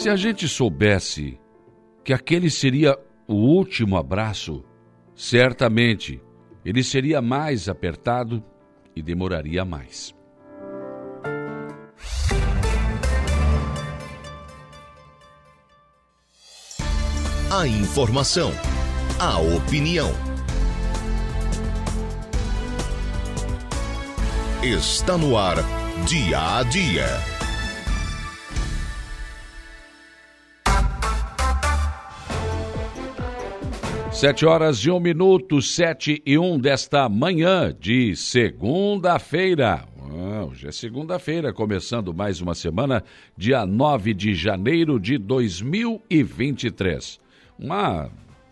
Se a gente soubesse que aquele seria o último abraço, certamente ele seria mais apertado e demoraria mais. A informação, a opinião. Está no ar, dia a dia. Sete horas e um minuto, sete e um desta manhã de segunda-feira. Ah, hoje é segunda-feira, começando mais uma semana, dia 9 de janeiro de 2023. Uma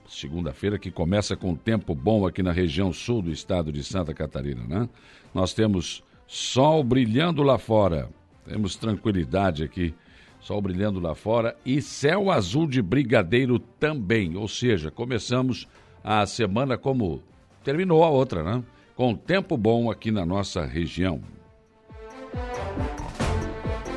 segunda-feira que começa com tempo bom aqui na região sul do estado de Santa Catarina, né? Nós temos sol brilhando lá fora, temos tranquilidade aqui sol brilhando lá fora e céu azul de brigadeiro também. Ou seja, começamos a semana como terminou a outra, né? Com tempo bom aqui na nossa região.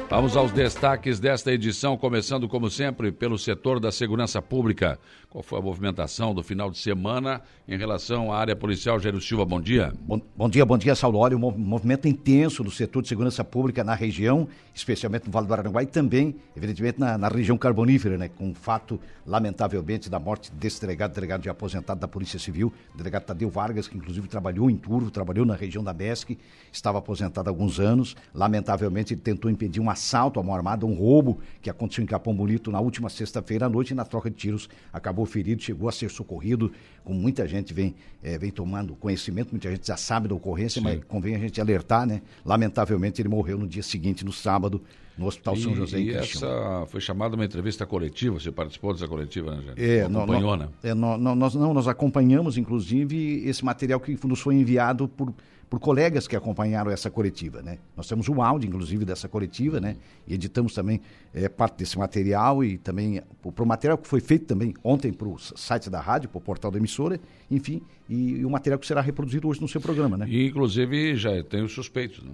Vamos aos destaques desta edição, começando como sempre pelo setor da segurança pública. Qual foi a movimentação do final de semana em relação à área policial? Jairo Silva, bom dia. Bom, bom dia, bom dia. Olha, um movimento intenso do setor de segurança pública na região, especialmente no Vale do Araranguá e também, evidentemente, na, na região carbonífera, né? Com o fato, lamentavelmente, da morte desse delegado, delegado de aposentado da Polícia Civil, delegado Tadeu Vargas, que inclusive trabalhou em Turvo, trabalhou na região da BESC, estava aposentado há alguns anos. Lamentavelmente, ele tentou impedir uma assalto à mão armada, um roubo que aconteceu em Capão Bonito na última sexta-feira à noite e na troca de tiros acabou ferido, chegou a ser socorrido, como muita gente vem, é, vem tomando conhecimento, muita gente já sabe da ocorrência, Sim. mas convém a gente alertar, né? Lamentavelmente ele morreu no dia seguinte, no sábado, no Hospital e, São José. E essa foi chamada uma entrevista coletiva, você participou dessa coletiva, né, gente? É, acompanhou, né? É, nós, não, nós acompanhamos, inclusive, esse material que nos foi enviado por por colegas que acompanharam essa coletiva, né? Nós temos um áudio, inclusive, dessa coletiva, né? E editamos também é, parte desse material e também para o material que foi feito também ontem para o site da rádio, para o portal da emissora, enfim, e, e, o material que será reproduzido hoje no seu programa, né? E, inclusive, já tem os suspeitos, né?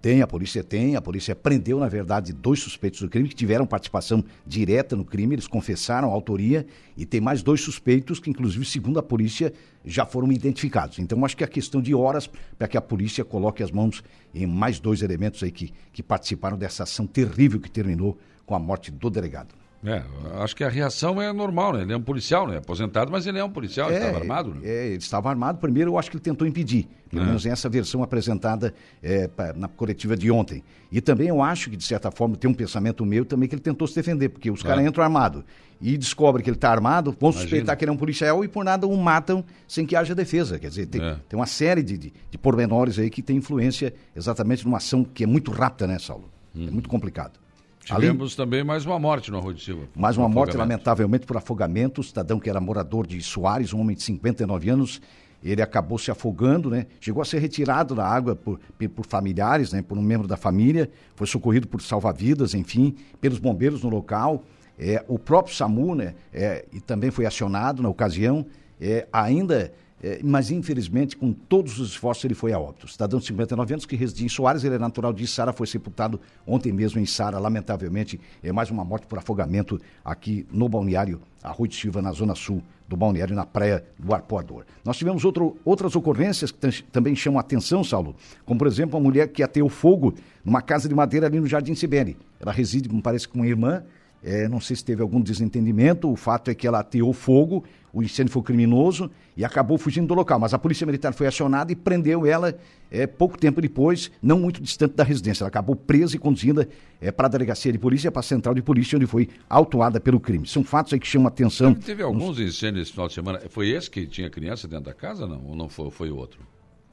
Tem, a polícia tem. A polícia prendeu, na verdade, dois suspeitos do crime que tiveram participação direta no crime. Eles confessaram a autoria e tem mais dois suspeitos que, inclusive, segundo a polícia, já foram identificados. Então, acho que é questão de horas para que a polícia coloque as mãos em mais dois elementos aí que, que participaram dessa ação terrível que terminou com a morte do delegado. É, acho que a reação é normal, né? Ele é um policial, né? Aposentado, mas ele é um policial, é, ele estava armado, né? É, ele estava armado. Primeiro, eu acho que ele tentou impedir, pelo é. menos essa versão apresentada é, na coletiva de ontem. E também eu acho que, de certa forma, tem um pensamento meu também que ele tentou se defender, porque os caras é. entram armados e descobrem que ele está armado, vão Imagina. suspeitar que ele é um policial e por nada o matam sem que haja defesa. Quer dizer, tem, é. tem uma série de, de, de pormenores aí que tem influência exatamente numa ação que é muito rápida, né, Saulo? Hum. É muito complicado. Tivemos também mais uma morte no Arroio de Silva. Mais uma morte, lamentavelmente, por afogamento. O cidadão que era morador de Soares, um homem de 59 anos, ele acabou se afogando, né? Chegou a ser retirado da água por, por familiares, né? Por um membro da família, foi socorrido por salva-vidas, enfim, pelos bombeiros no local. É, o próprio SAMU, né? É, e também foi acionado na ocasião. É, ainda é, mas infelizmente, com todos os esforços, ele foi a óbito. Cidadão de 59 anos que residia em Soares, ele é natural de Sara, foi sepultado ontem mesmo em Sara, lamentavelmente. É mais uma morte por afogamento aqui no balneário Arroio de Silva, na zona sul do balneário, na praia do Arpoador. Nós tivemos outro, outras ocorrências que também chamam a atenção, Saulo, como por exemplo, uma mulher que ateou fogo numa casa de madeira ali no Jardim Sibeli. Ela reside, me parece, com uma irmã é, não sei se teve algum desentendimento, o fato é que ela ateou fogo, o incêndio foi criminoso e acabou fugindo do local. Mas a Polícia Militar foi acionada e prendeu ela é, pouco tempo depois, não muito distante da residência. Ela acabou presa e conduzida é, para a delegacia de polícia, para a central de polícia, onde foi autuada pelo crime. São fatos aí que chamam a atenção. Teve, teve alguns incêndios esse final de semana. Foi esse que tinha criança dentro da casa, não? Ou não foi, foi outro?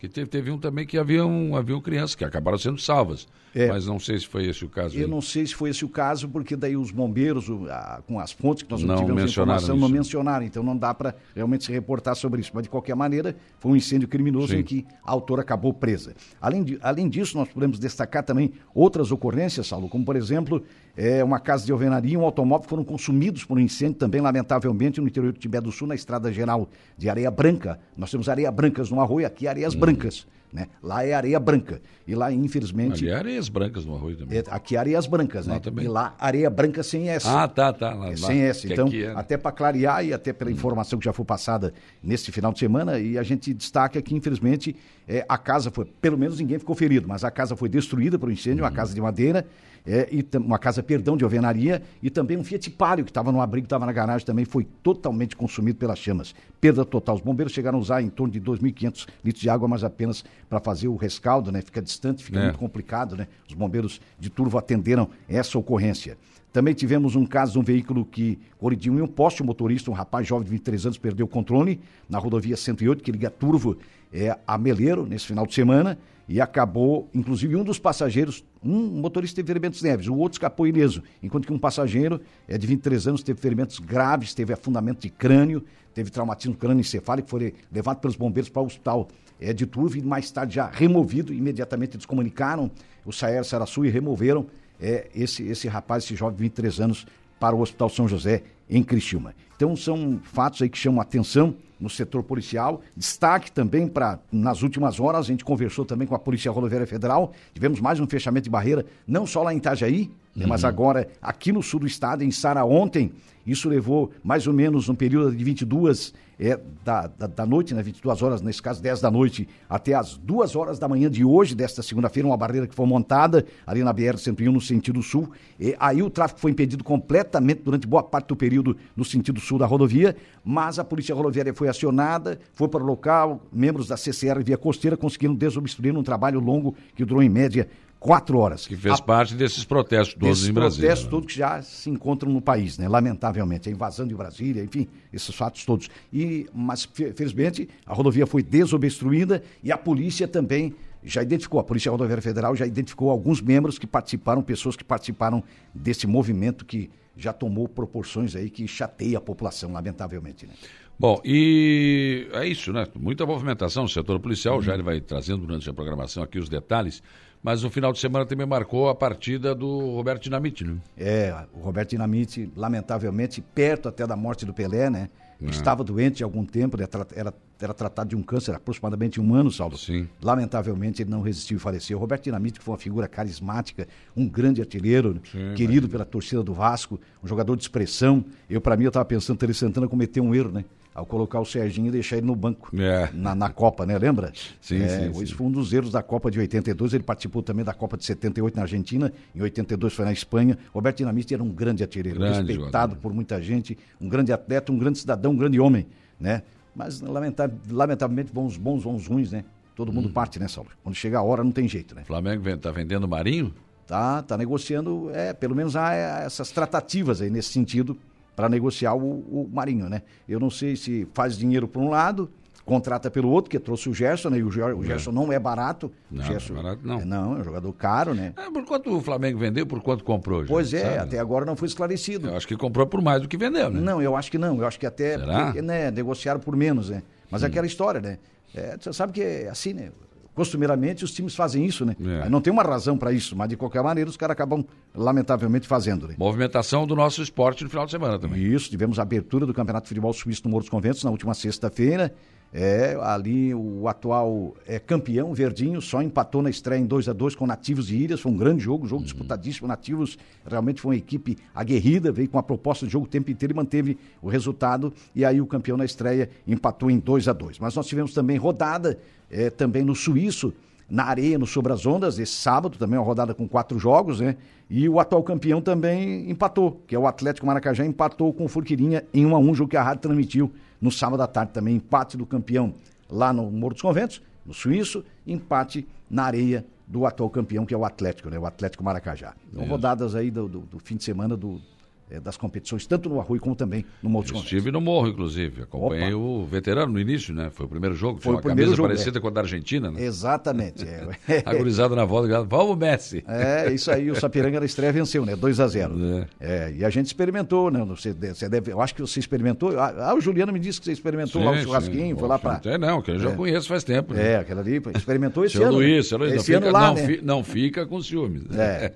Que teve, teve um também que havia um, havia um crianças que acabaram sendo salvas. É. Mas não sei se foi esse o caso. Eu aí. não sei se foi esse o caso, porque daí os bombeiros, a, com as fontes que nós não tivemos informação, isso. não mencionaram. Então não dá para realmente se reportar sobre isso. Mas de qualquer maneira, foi um incêndio criminoso Sim. em que a autora acabou presa. Além, de, além disso, nós podemos destacar também outras ocorrências, Saulo, como por exemplo, é, uma casa de alvenaria e um automóvel foram consumidos por um incêndio também, lamentavelmente, no interior do Tibé do Sul, na estrada geral de Areia Branca. Nós temos areia brancas no arroio, aqui areias hum. brancas Né? Lá é areia branca. E lá, infelizmente. Ali é areias brancas no arroio também. É, aqui é areias brancas, né? Lá também. E lá areia branca sem S. Ah, tá, tá. Lá, É lá. sem S. Então, é- até para clarear e até pela informação que já foi passada neste final de semana, e a gente destaca que, infelizmente, é, a casa foi, pelo menos ninguém ficou ferido, mas a casa foi destruída por um incêndio, uma casa de madeira, é, e uma casa, perdão, de alvenaria, e também um Fiat Palio que estava no abrigo, estava na garagem, também foi totalmente consumido pelas chamas. Perda total. Os bombeiros chegaram a usar em torno de 2.500 litros de água, mas apenas para fazer o rescaldo, né? Fica distante, fica É. muito complicado, né? Os bombeiros de Turvo atenderam essa ocorrência. Também tivemos um caso de um veículo que colidiu em um poste, um motorista, um rapaz jovem de 23 anos, perdeu o controle na rodovia 108, que liga Turvo é, a Meleiro, nesse final de semana, e acabou, inclusive, um dos passageiros, um motorista teve ferimentos leves, o outro escapou ileso, enquanto que um passageiro é, de 23 anos teve ferimentos graves, teve afundamento de crânio, teve traumatismo crânioencefálico, foi levado pelos bombeiros para o hospital é, de Turvo e mais tarde já removido, imediatamente eles comunicaram o Saer Saraçu e removeram é, esse, esse rapaz, esse jovem de 23 anos, para o Hospital São José, em Criciúma. Então, são fatos aí que chamam a atenção no setor policial. Destaque também para, nas últimas horas, a gente conversou também com a Polícia Rodoviária Federal, tivemos mais um fechamento de barreira, não só lá em Itajaí, né, mas agora aqui no sul do estado, em Sara ontem. Isso levou mais ou menos um período de 22 é, da, da, da noite, né, 22 horas, nesse caso 10 da noite, até as 2 horas da manhã de hoje, desta segunda-feira, uma barreira que foi montada ali na BR-101 no sentido sul. E aí o tráfego foi impedido completamente durante boa parte do período no sentido sul da rodovia, mas a Polícia Rodoviária foi acionada, foi para o local, membros da CCR Via Costeira conseguiram desobstruir um trabalho longo que durou em média quatro horas. Que fez A- parte desses protestos todos desses em Brasília. protestos né? todos que já se encontram no país, né? Lamentavelmente, a invasão de Brasília, enfim, esses fatos todos. E, mas, fe- felizmente, a rodovia foi desobstruída e a polícia também já identificou, a Polícia Rodoviária Federal já identificou alguns membros que participaram, pessoas que participaram desse movimento que já tomou proporções aí que chateia a população, lamentavelmente, né? Bom, e é isso, né? Muita movimentação no setor policial, já ele vai trazendo durante a programação aqui os detalhes, mas o final de semana também marcou a partida do Roberto Dinamite, né? É, o Roberto Dinamite, lamentavelmente, perto até da morte do Pelé, né? Ele Estava doente há algum tempo, era, era, tratado de um câncer aproximadamente um ano, Saulo. Sim. Lamentavelmente, ele não resistiu e faleceu. O Roberto Dinamite, que foi uma figura carismática, um grande artilheiro, Sim, querido pela torcida do Vasco, um jogador de expressão. Eu, para mim, eu estava pensando que o Tele Santana cometeu um erro, né? Ao colocar o Serginho e deixar ele no banco. É. Na, na Copa, né? Lembra? Sim, É, sim, Isso sim. foi um dos erros da Copa de 82. Ele participou também da Copa de 78 na Argentina. Em 82 foi na Espanha. Roberto Dinamite era um grande artilheiro, Grande respeitado jogador. por muita gente, um grande atleta, um grande cidadão, um grande homem, né? Mas lamenta- lamentavelmente vão os bons, vão os ruins, né? Todo Hum. mundo parte, né, Saulo? Quando chega a hora não tem jeito, né? O Flamengo ven- tá vendendo Marinho? Tá, tá negociando, é, pelo menos há essas tratativas aí nesse sentido para negociar o, o Marinho, né? Eu não sei se faz dinheiro por um lado, contrata pelo outro, que trouxe o Gerson, né? E o, Ger- o Gerson não é barato. Não, Gerson, não é barato, não. É, não, é um jogador caro, né? É, por quanto o Flamengo vendeu, por quanto comprou? já, Pois é, sabe? até agora não foi esclarecido. Eu acho que comprou por mais do que vendeu, né? Não, eu acho que não. Eu acho que até Será? porque, né, negociaram por menos, né? Mas é aquela história, né? É, você sabe que é assim, né? Costumeiramente os times fazem isso, né? É. Não tem uma razão para isso, mas de qualquer maneira os caras acabam lamentavelmente fazendo, né? Movimentação do nosso esporte no final de semana também. Isso, tivemos a abertura do Campeonato de Futebol Suíço no Morro dos Conventos na última sexta-feira. É, ali o atual é, campeão, Verdinho, só empatou na estreia em 2 a 2 com Nativos de Ilhas. Foi um grande jogo, um jogo disputadíssimo. Nativos realmente foi uma equipe aguerrida, veio com a proposta de jogo o tempo inteiro e manteve o resultado. E aí o campeão na estreia empatou em 2 a 2 Mas nós tivemos também rodada, é, também no Suíço, na areia, no Sobre as Ondas, esse sábado, também uma rodada com quatro jogos, né? E o atual campeão também empatou, que é o Atlético Maracajá, empatou com o Furquirinha em 1 a 1 jogo que a rádio transmitiu no sábado à tarde também. Empate do campeão lá no Morro dos Conventos, no Suíço, empate na areia do atual campeão, que é o Atlético, né? O Atlético Maracajá. Então, rodadas aí do, do- do fim de semana do, eh, das competições, tanto no Arroio como também no dos Conventos. Estive no Morro, inclusive. Acompanhei Opa. o veterano no início, né? Foi o primeiro jogo. Foi Tinha uma primeiro camisa jogo, parecida com a da Argentina, né? Exatamente. É. Na volta, vamos Messi. É, isso aí, o Sapiranga da estreia venceu, né? 2 a 0 É. É, e a gente experimentou, né? Você, você deve, eu acho que você experimentou. Ah, o Juliano me disse que você experimentou lá o Sim, churrasquinho, sim. foi lá para. É, não, que eu já É. conheço faz tempo. né? É, aquela ali, experimentou esse ano. né? Luiz, seu Luiz, esse não, ano fica, lá, não, né? fi- não fica com ciúmes. É.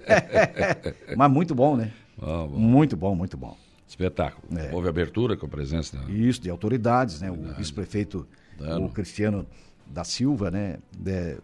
Mas muito bom, né? Bom, bom. Muito bom, muito bom. Espetáculo. É. Houve abertura com a presença. Né? Isso, de autoridades, né? O vice-prefeito, o Cristiano da Silva, né? de-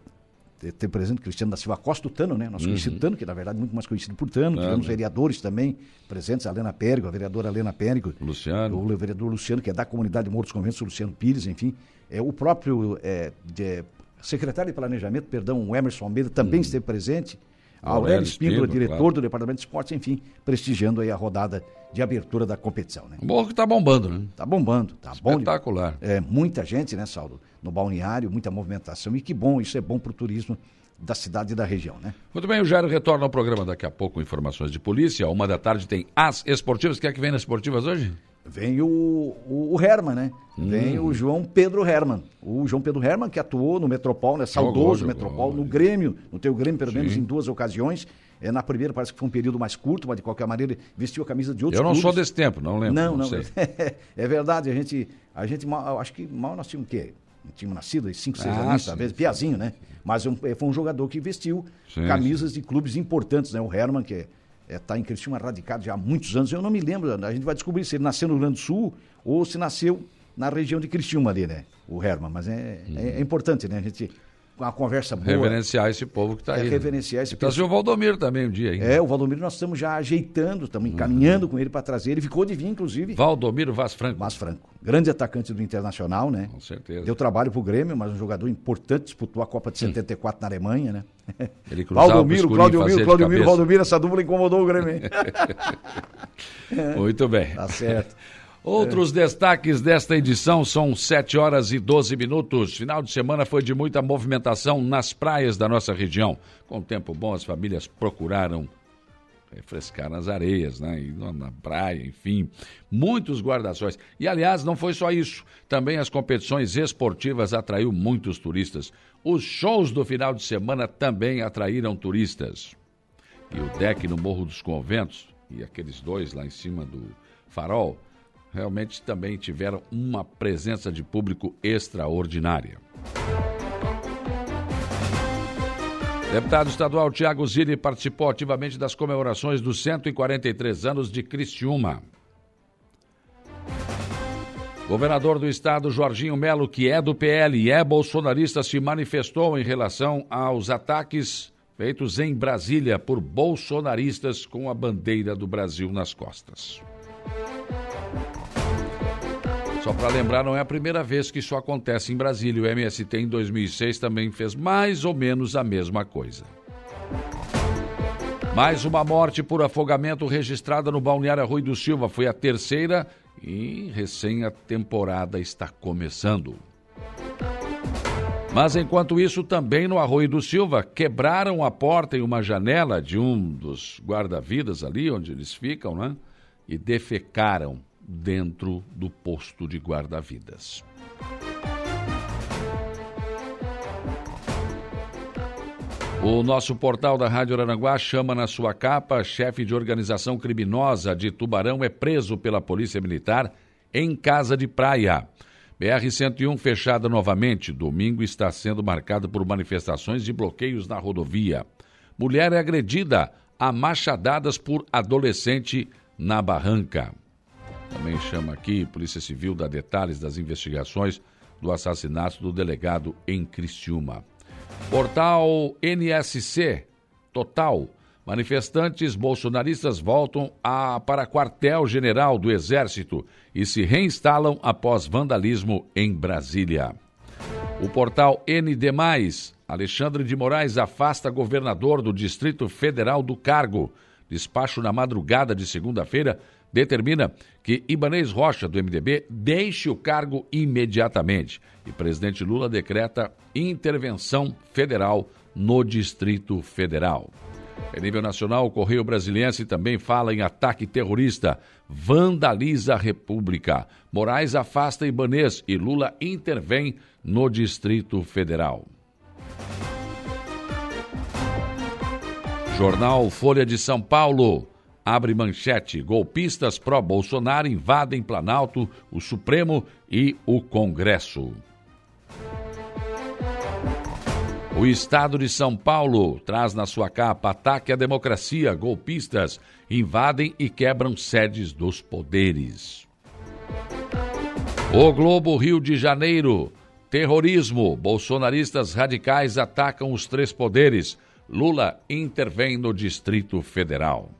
ter presente Cristiano da Silva Costa, o Tano, né? Nosso uhum. conhecido Tano, que na verdade é muito mais conhecido por Tano. Tivemos né? vereadores também presentes, a Helena Périgo, a vereadora Helena Périgo. Luciano. O vereador Luciano, que é da comunidade de Mortos Conventos, o Luciano Pires, enfim. É, o próprio é, de, secretário de Planejamento, perdão, o Emerson Almeida, também uhum. esteve presente. Aurélio Espíndola, diretor claro. do Departamento de Esportes, enfim, prestigiando aí a rodada de abertura da competição, né? Bom que tá bombando, né? Tá bombando, tá Espetacular. bom. É, muita gente, né, Saulo, no balneário, muita movimentação e que bom, isso é bom para o turismo da cidade e da região, né? Muito bem, o Jairo retorna ao programa daqui a pouco, informações de polícia. Uma da tarde tem as esportivas. Quer que vem nas esportivas hoje? Vem o, o, o Herman, né? Hum. Vem o João Pedro Herman. O João Pedro Herman, que atuou no Metropol, né? Saudoso jogou, Metropol, no Grêmio, no teu Grêmio, pelo Sim. menos em duas ocasiões. É, na primeira parece que foi um período mais curto, mas de qualquer maneira vestiu a camisa de outros Eu não clubes. sou desse tempo, não lembro. Não, não. não é verdade, a gente, a gente mal, acho que mal nós tínhamos o quê? Tínhamos nascido aí 5, 6 ah, anos, talvez, piazinho, né? Mas um, foi um jogador que vestiu sim, camisas sim. de clubes importantes, né? O Herman, que é está é, tá em Criciúma radicado já há muitos anos. Eu não me lembro, a gente vai descobrir se ele nasceu no Rio Grande do Sul ou se nasceu na região de Criciúma ali, né? O Herman, mas é, uhum. é, é, importante, né? A gente uma conversa boa. Reverenciar esse povo que está é, aí. Né? Reverenciar esse povo. Trazer o Valdomiro também um dia aí. É, o Valdomiro nós estamos já ajeitando, estamos encaminhando uhum. com ele para trazer. Ele ficou de vir, inclusive. Valdomiro Vaz Franco. Vaz Franco. Grande atacante do Internacional, né? Com certeza. Deu trabalho para o Grêmio, mas um jogador importante, disputou a Copa de 74 na Alemanha, né? Ele Valdomiro, Claudio Miro, Claudio Miro, Valdomiro, essa dupla incomodou o Grêmio, hein? Muito bem. Tá certo. Outros é. destaques desta edição são 7 horas e 12 minutos. Final de semana foi de muita movimentação nas praias da nossa região. Com tempo bom, as famílias procuraram refrescar nas areias, né? E na praia, enfim. Muitos guarda-sóis. E, aliás, não foi só isso. Também as competições esportivas atraiu muitos turistas. Os shows do final de semana também atraíram turistas. E o deck no Morro dos Conventos, e aqueles dois lá em cima do farol, realmente também tiveram uma presença de público extraordinária. Deputado estadual Tiago Zilli participou ativamente das comemorações dos 143 anos de Cristiúma. Governador do estado Jorginho Melo, que é do PL e é bolsonarista, se manifestou em relação aos ataques feitos em Brasília por bolsonaristas com a bandeira do Brasil nas costas. Só para lembrar, não é a primeira vez que isso acontece em Brasília. O MST em 2006 também fez mais ou menos a mesma coisa. Mais uma morte por afogamento registrada no Balneário Rui do Silva. Foi a terceira e recém a temporada está começando. Mas enquanto isso, também no Arroio do Silva, quebraram a porta e uma janela de um dos guarda-vidas ali, onde eles ficam, né? E defecaram dentro do posto de guarda-vidas. O nosso portal da Rádio Aranguá chama na sua capa: chefe de organização criminosa de Tubarão é preso pela Polícia Militar em casa de praia. BR-101 fechada novamente. Domingo está sendo marcado por manifestações de bloqueios na rodovia. Mulher é agredida a machadadas por adolescente na barranca. Também chama aqui, Polícia Civil dá detalhes das investigações do assassinato do delegado em Criciúma. Portal NSC Total. Manifestantes bolsonaristas voltam a, para quartel-general do Exército e se reinstalam após vandalismo em Brasília. O portal ND, Alexandre de Moraes afasta governador do Distrito Federal do cargo. Despacho na madrugada de segunda-feira determina que Ibanez Rocha, do MDB, deixe o cargo imediatamente. E presidente Lula decreta intervenção federal no Distrito Federal. Em nível nacional, o Correio Brasiliense também fala em ataque terrorista. Vandaliza a República. Moraes afasta Ibanez e Lula intervém no Distrito Federal. Jornal Folha de São Paulo. Abre manchete: golpistas pró-Bolsonaro invadem Planalto, o Supremo e o Congresso. O Estado de São Paulo traz na sua capa ataque à democracia. Golpistas invadem e quebram sedes dos poderes. O Globo Rio de Janeiro. Terrorismo. Bolsonaristas radicais atacam os três poderes. Lula intervém no Distrito Federal.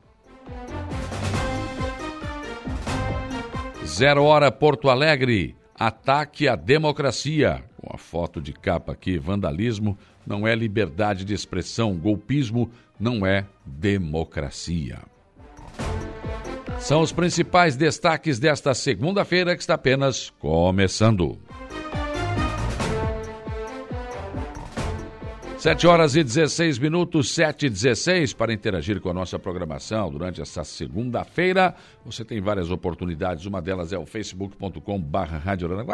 Zero Hora Porto Alegre. Ataque à democracia. Com a foto de capa aqui, vandalismo não é liberdade de expressão, golpismo não é democracia. São os principais destaques desta segunda-feira que está apenas começando. 7 horas e 16 minutos, 7 e 16, para interagir com a nossa programação durante essa segunda-feira. Você tem várias oportunidades, uma delas é o facebook.com barra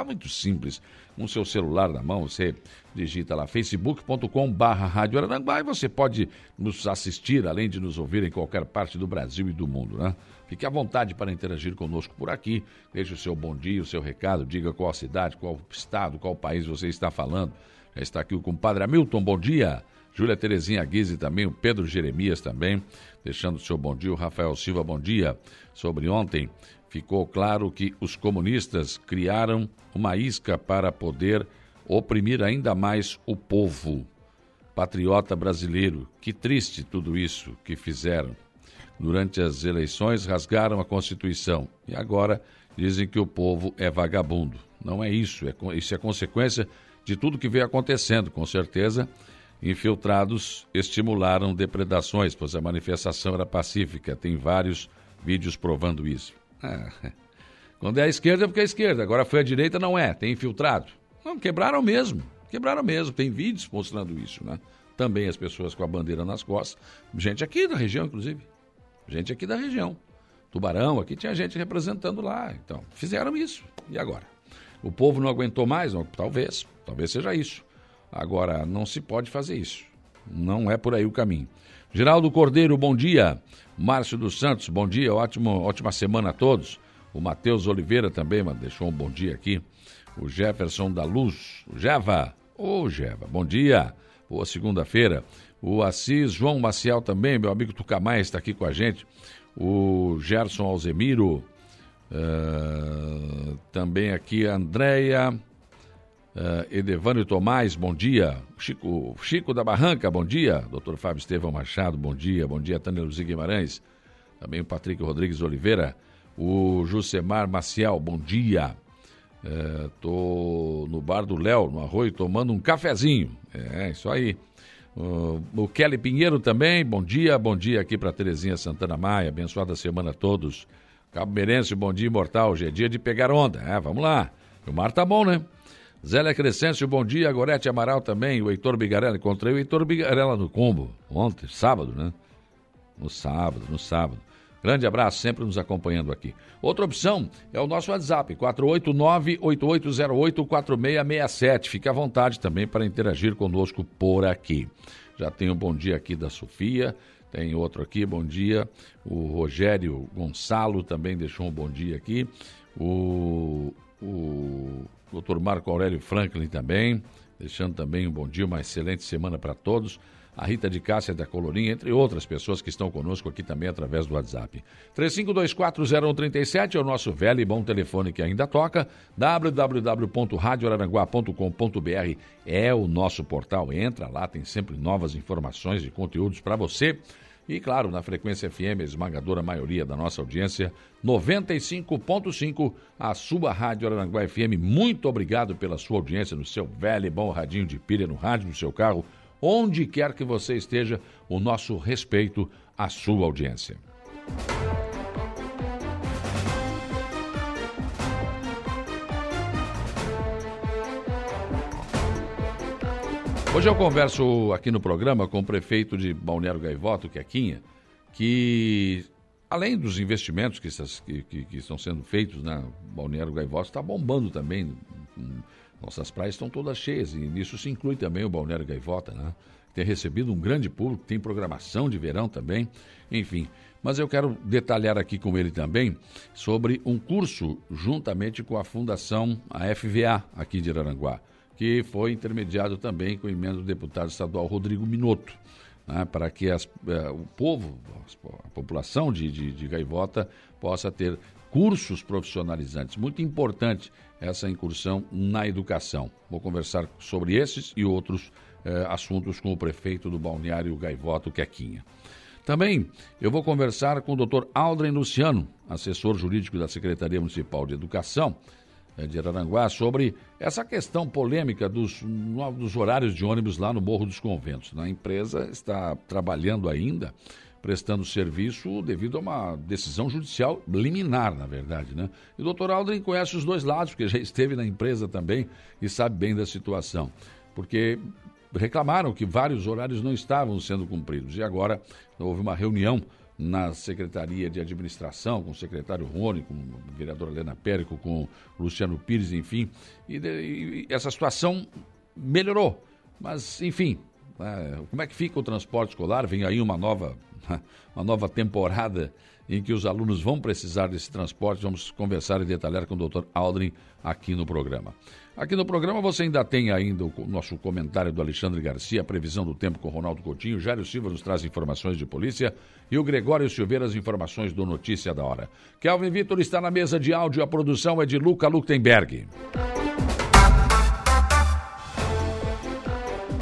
muito simples. Com seu celular na mão, você digita lá facebook.com barra e você pode nos assistir, além de nos ouvir em qualquer parte do Brasil e do mundo, né? Fique à vontade para interagir conosco por aqui. Deixe o seu bom dia, o seu recado, diga qual cidade, qual estado, qual país você está falando. Está aqui o compadre Hamilton, bom dia. Júlia Terezinha Guise também, o Pedro Jeremias também, deixando o seu bom dia. O Rafael Silva, bom dia. Sobre ontem, ficou claro que os comunistas criaram uma isca para poder oprimir ainda mais o povo patriota brasileiro. Que triste tudo isso que fizeram. Durante as eleições, rasgaram a Constituição e agora dizem que o povo é vagabundo. Não é isso, é, isso é consequência de tudo que veio acontecendo, com certeza. Infiltrados estimularam depredações, pois a manifestação era pacífica. Tem vários vídeos provando isso. É. Quando é a esquerda, é porque é a esquerda. Agora foi a direita, não é. Tem infiltrado. Não, quebraram mesmo. Quebraram mesmo. Tem vídeos mostrando isso, né? Também as pessoas com a bandeira nas costas. Gente aqui da região, inclusive. Gente aqui da região. Tubarão, aqui tinha gente representando lá. Então, fizeram isso. E agora? O povo não aguentou mais? Talvez, talvez seja isso. Agora, não se pode fazer isso. Não é por aí o caminho. Geraldo Cordeiro, bom dia. Márcio dos Santos, bom dia. Ótimo, ótima semana a todos. O Matheus Oliveira também mano, deixou um bom dia aqui. O Jefferson da Luz, o Jeva. Ô, oh, Jeva, bom dia. Boa segunda-feira. O Assis João Maciel também, meu amigo Tucamai está aqui com a gente. O Gerson Alzemiro, Uh, também aqui Andréia, uh, Edevânio Tomás, bom dia. Chico, Chico da Barranca, bom dia. Doutor Fábio Estevão Machado, bom dia. Bom dia, Tânia Luzia Guimarães. Também o Patrick Rodrigues Oliveira. O Jusemar Maciel, bom dia. Estou uh, no bar do Léo, no Arroio, tomando um cafezinho. É, isso aí. Uh, o Kelly Pinheiro também, bom dia, bom dia aqui para Terezinha Santana Maia, abençoada semana a todos. Cabo Merense, bom dia, imortal. Hoje é dia de pegar onda. É, vamos lá. O mar tá bom, né? Zélia Crescêncio, bom dia. Gorete Amaral também. O Heitor Bigarella. Encontrei o Heitor Bigarella no combo. Ontem, sábado, né? No sábado, no sábado. Grande abraço, sempre nos acompanhando aqui. Outra opção é o nosso WhatsApp, 489-8808-4667. Fique à vontade também para interagir conosco por aqui. Já tem um bom dia aqui da Sofia. Tem outro aqui, bom dia. O Rogério Gonçalo também deixou um bom dia aqui. O, o doutor Marco Aurélio Franklin também, deixando também um bom dia, uma excelente semana para todos a Rita de Cássia da Colorinha, entre outras pessoas que estão conosco aqui também através do WhatsApp. 35240137 é o nosso velho e bom telefone que ainda toca. www.radioararanguá.com.br é o nosso portal. Entra lá, tem sempre novas informações e conteúdos para você. E claro, na frequência FM, a esmagadora maioria da nossa audiência, 95.5, a sua Rádio Araranguá FM. Muito obrigado pela sua audiência no seu velho e bom radinho de pilha no rádio do seu carro onde quer que você esteja, o nosso respeito à sua audiência. Hoje eu converso aqui no programa com o prefeito de Balneário Gaivota, Quequinha, que além dos investimentos que, que, que estão sendo feitos na Balneário Gaivota, está bombando também nossas praias estão todas cheias e nisso se inclui também o Balneário Gaivota, né? Tem recebido um grande público, tem programação de verão também, enfim. Mas eu quero detalhar aqui com ele também sobre um curso juntamente com a Fundação, a FVA, aqui de Araranguá, que foi intermediado também com o emenda do deputado estadual Rodrigo Minotto. Né, para que as, eh, o povo, a população de, de, de Gaivota possa ter cursos profissionalizantes. Muito importante essa incursão na educação. Vou conversar sobre esses e outros eh, assuntos com o prefeito do Balneário Gaivoto Quequinha. Também eu vou conversar com o Dr. Aldrin Luciano, assessor jurídico da Secretaria Municipal de Educação de Araranguá, sobre essa questão polêmica dos, dos horários de ônibus lá no Morro dos Conventos. A empresa está trabalhando ainda prestando serviço devido a uma decisão judicial liminar, na verdade, né? E o doutor Aldrin conhece os dois lados, porque já esteve na empresa também e sabe bem da situação. Porque reclamaram que vários horários não estavam sendo cumpridos. E agora houve uma reunião na Secretaria de Administração, com o secretário Rony, com a vereadora Helena Périco, com o Luciano Pires, enfim. E, e essa situação melhorou. Mas, enfim, é, como é que fica o transporte escolar? Vem aí uma nova uma nova temporada em que os alunos vão precisar desse transporte. Vamos conversar e detalhar com o Dr. Aldrin aqui no programa. Aqui no programa você ainda tem ainda o nosso comentário do Alexandre Garcia, a previsão do tempo com Ronaldo Coutinho, Jário Silva nos traz informações de polícia e o Gregório Silveira as informações do Notícia da Hora. Kelvin Vitor está na mesa de áudio, a produção é de Luca Luktenberg.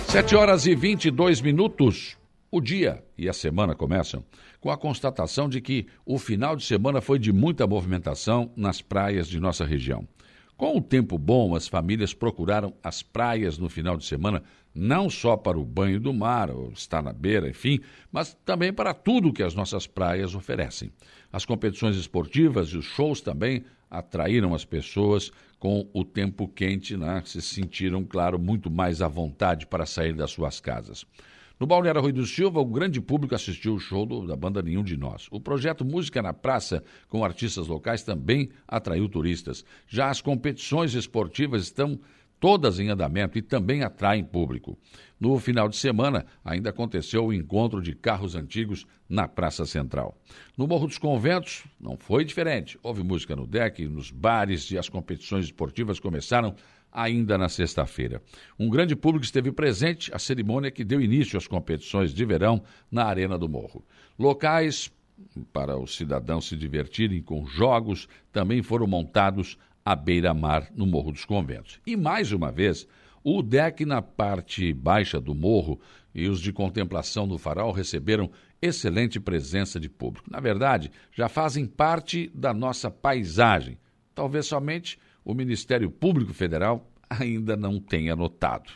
Sete horas e vinte e dois minutos. O dia e a semana começam com a constatação de que o final de semana foi de muita movimentação nas praias de nossa região. Com o tempo bom, as famílias procuraram as praias no final de semana, não só para o banho do mar, ou estar na beira, enfim, mas também para tudo que as nossas praias oferecem. As competições esportivas e os shows também atraíram as pessoas com o tempo quente, né? se sentiram, claro, muito mais à vontade para sair das suas casas. No Balneário Rui do Silva, o grande público assistiu o show do, da banda Nenhum de Nós. O projeto Música na Praça, com artistas locais, também atraiu turistas. Já as competições esportivas estão todas em andamento e também atraem público. No final de semana, ainda aconteceu o encontro de carros antigos na Praça Central. No Morro dos Conventos, não foi diferente. Houve música no deck, nos bares e as competições esportivas começaram ainda na sexta-feira. Um grande público esteve presente à cerimônia que deu início às competições de verão na Arena do Morro. Locais para os cidadãos se divertirem com jogos também foram montados à beira-mar no Morro dos Conventos. E mais uma vez, o deck na parte baixa do morro e os de contemplação no farol receberam excelente presença de público. Na verdade, já fazem parte da nossa paisagem. Talvez somente o Ministério Público Federal ainda não tenha notado.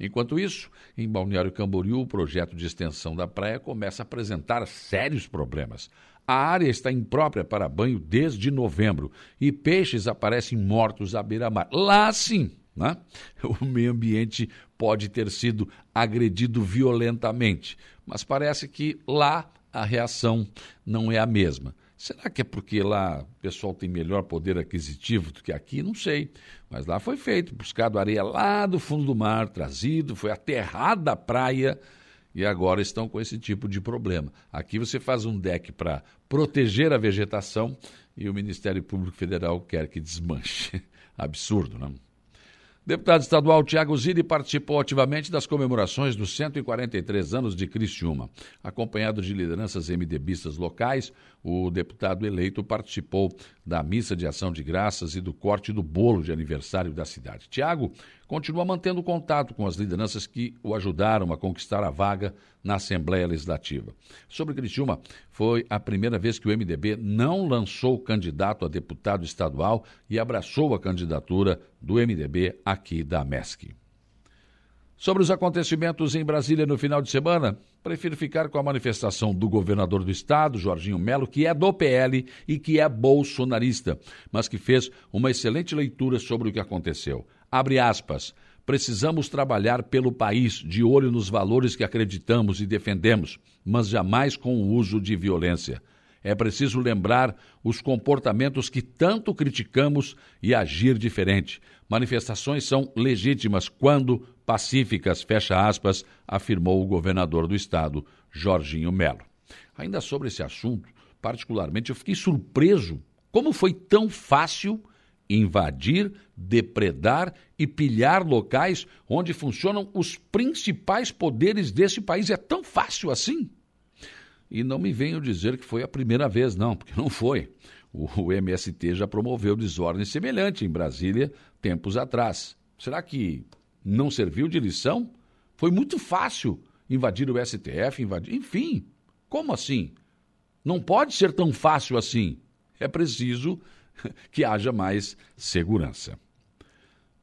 Enquanto isso, em Balneário Camboriú, o projeto de extensão da praia começa a apresentar sérios problemas. A área está imprópria para banho desde novembro e peixes aparecem mortos à beira-mar. Lá sim, né? o meio ambiente pode ter sido agredido violentamente, mas parece que lá a reação não é a mesma. Será que é porque lá o pessoal tem melhor poder aquisitivo do que aqui? Não sei. Mas lá foi feito, buscado areia lá do fundo do mar, trazido, foi aterrada a praia e agora estão com esse tipo de problema. Aqui você faz um deck para proteger a vegetação e o Ministério Público Federal quer que desmanche. Absurdo, não? Deputado estadual Tiago Zilli participou ativamente das comemorações dos 143 anos de Criciúma. Acompanhado de lideranças MDBistas locais, o deputado eleito participou da missa de ação de graças e do corte do bolo de aniversário da cidade. Tiago continua mantendo contato com as lideranças que o ajudaram a conquistar a vaga na Assembleia Legislativa. Sobre Criciúma, foi a primeira vez que o MDB não lançou candidato a deputado estadual e abraçou a candidatura do MDB aqui da MESC. Sobre os acontecimentos em Brasília no final de semana, prefiro ficar com a manifestação do governador do estado, Jorginho Melo, que é do PL e que é bolsonarista, mas que fez uma excelente leitura sobre o que aconteceu. Abre aspas. Precisamos trabalhar pelo país de olho nos valores que acreditamos e defendemos, mas jamais com o uso de violência. É preciso lembrar os comportamentos que tanto criticamos e agir diferente. Manifestações são legítimas quando pacíficas, fecha aspas, afirmou o governador do estado, Jorginho Melo. Ainda sobre esse assunto, particularmente, eu fiquei surpreso como foi tão fácil invadir, depredar e pilhar locais onde funcionam os principais poderes desse país. É tão fácil assim? E não me venham dizer que foi a primeira vez, não, porque não foi. o MST já promoveu desordem semelhante em Brasília tempos atrás. Será que não serviu de lição? Foi muito fácil invadir o STF, invadir. Enfim, como assim? Não pode ser tão fácil assim. É preciso que haja mais segurança.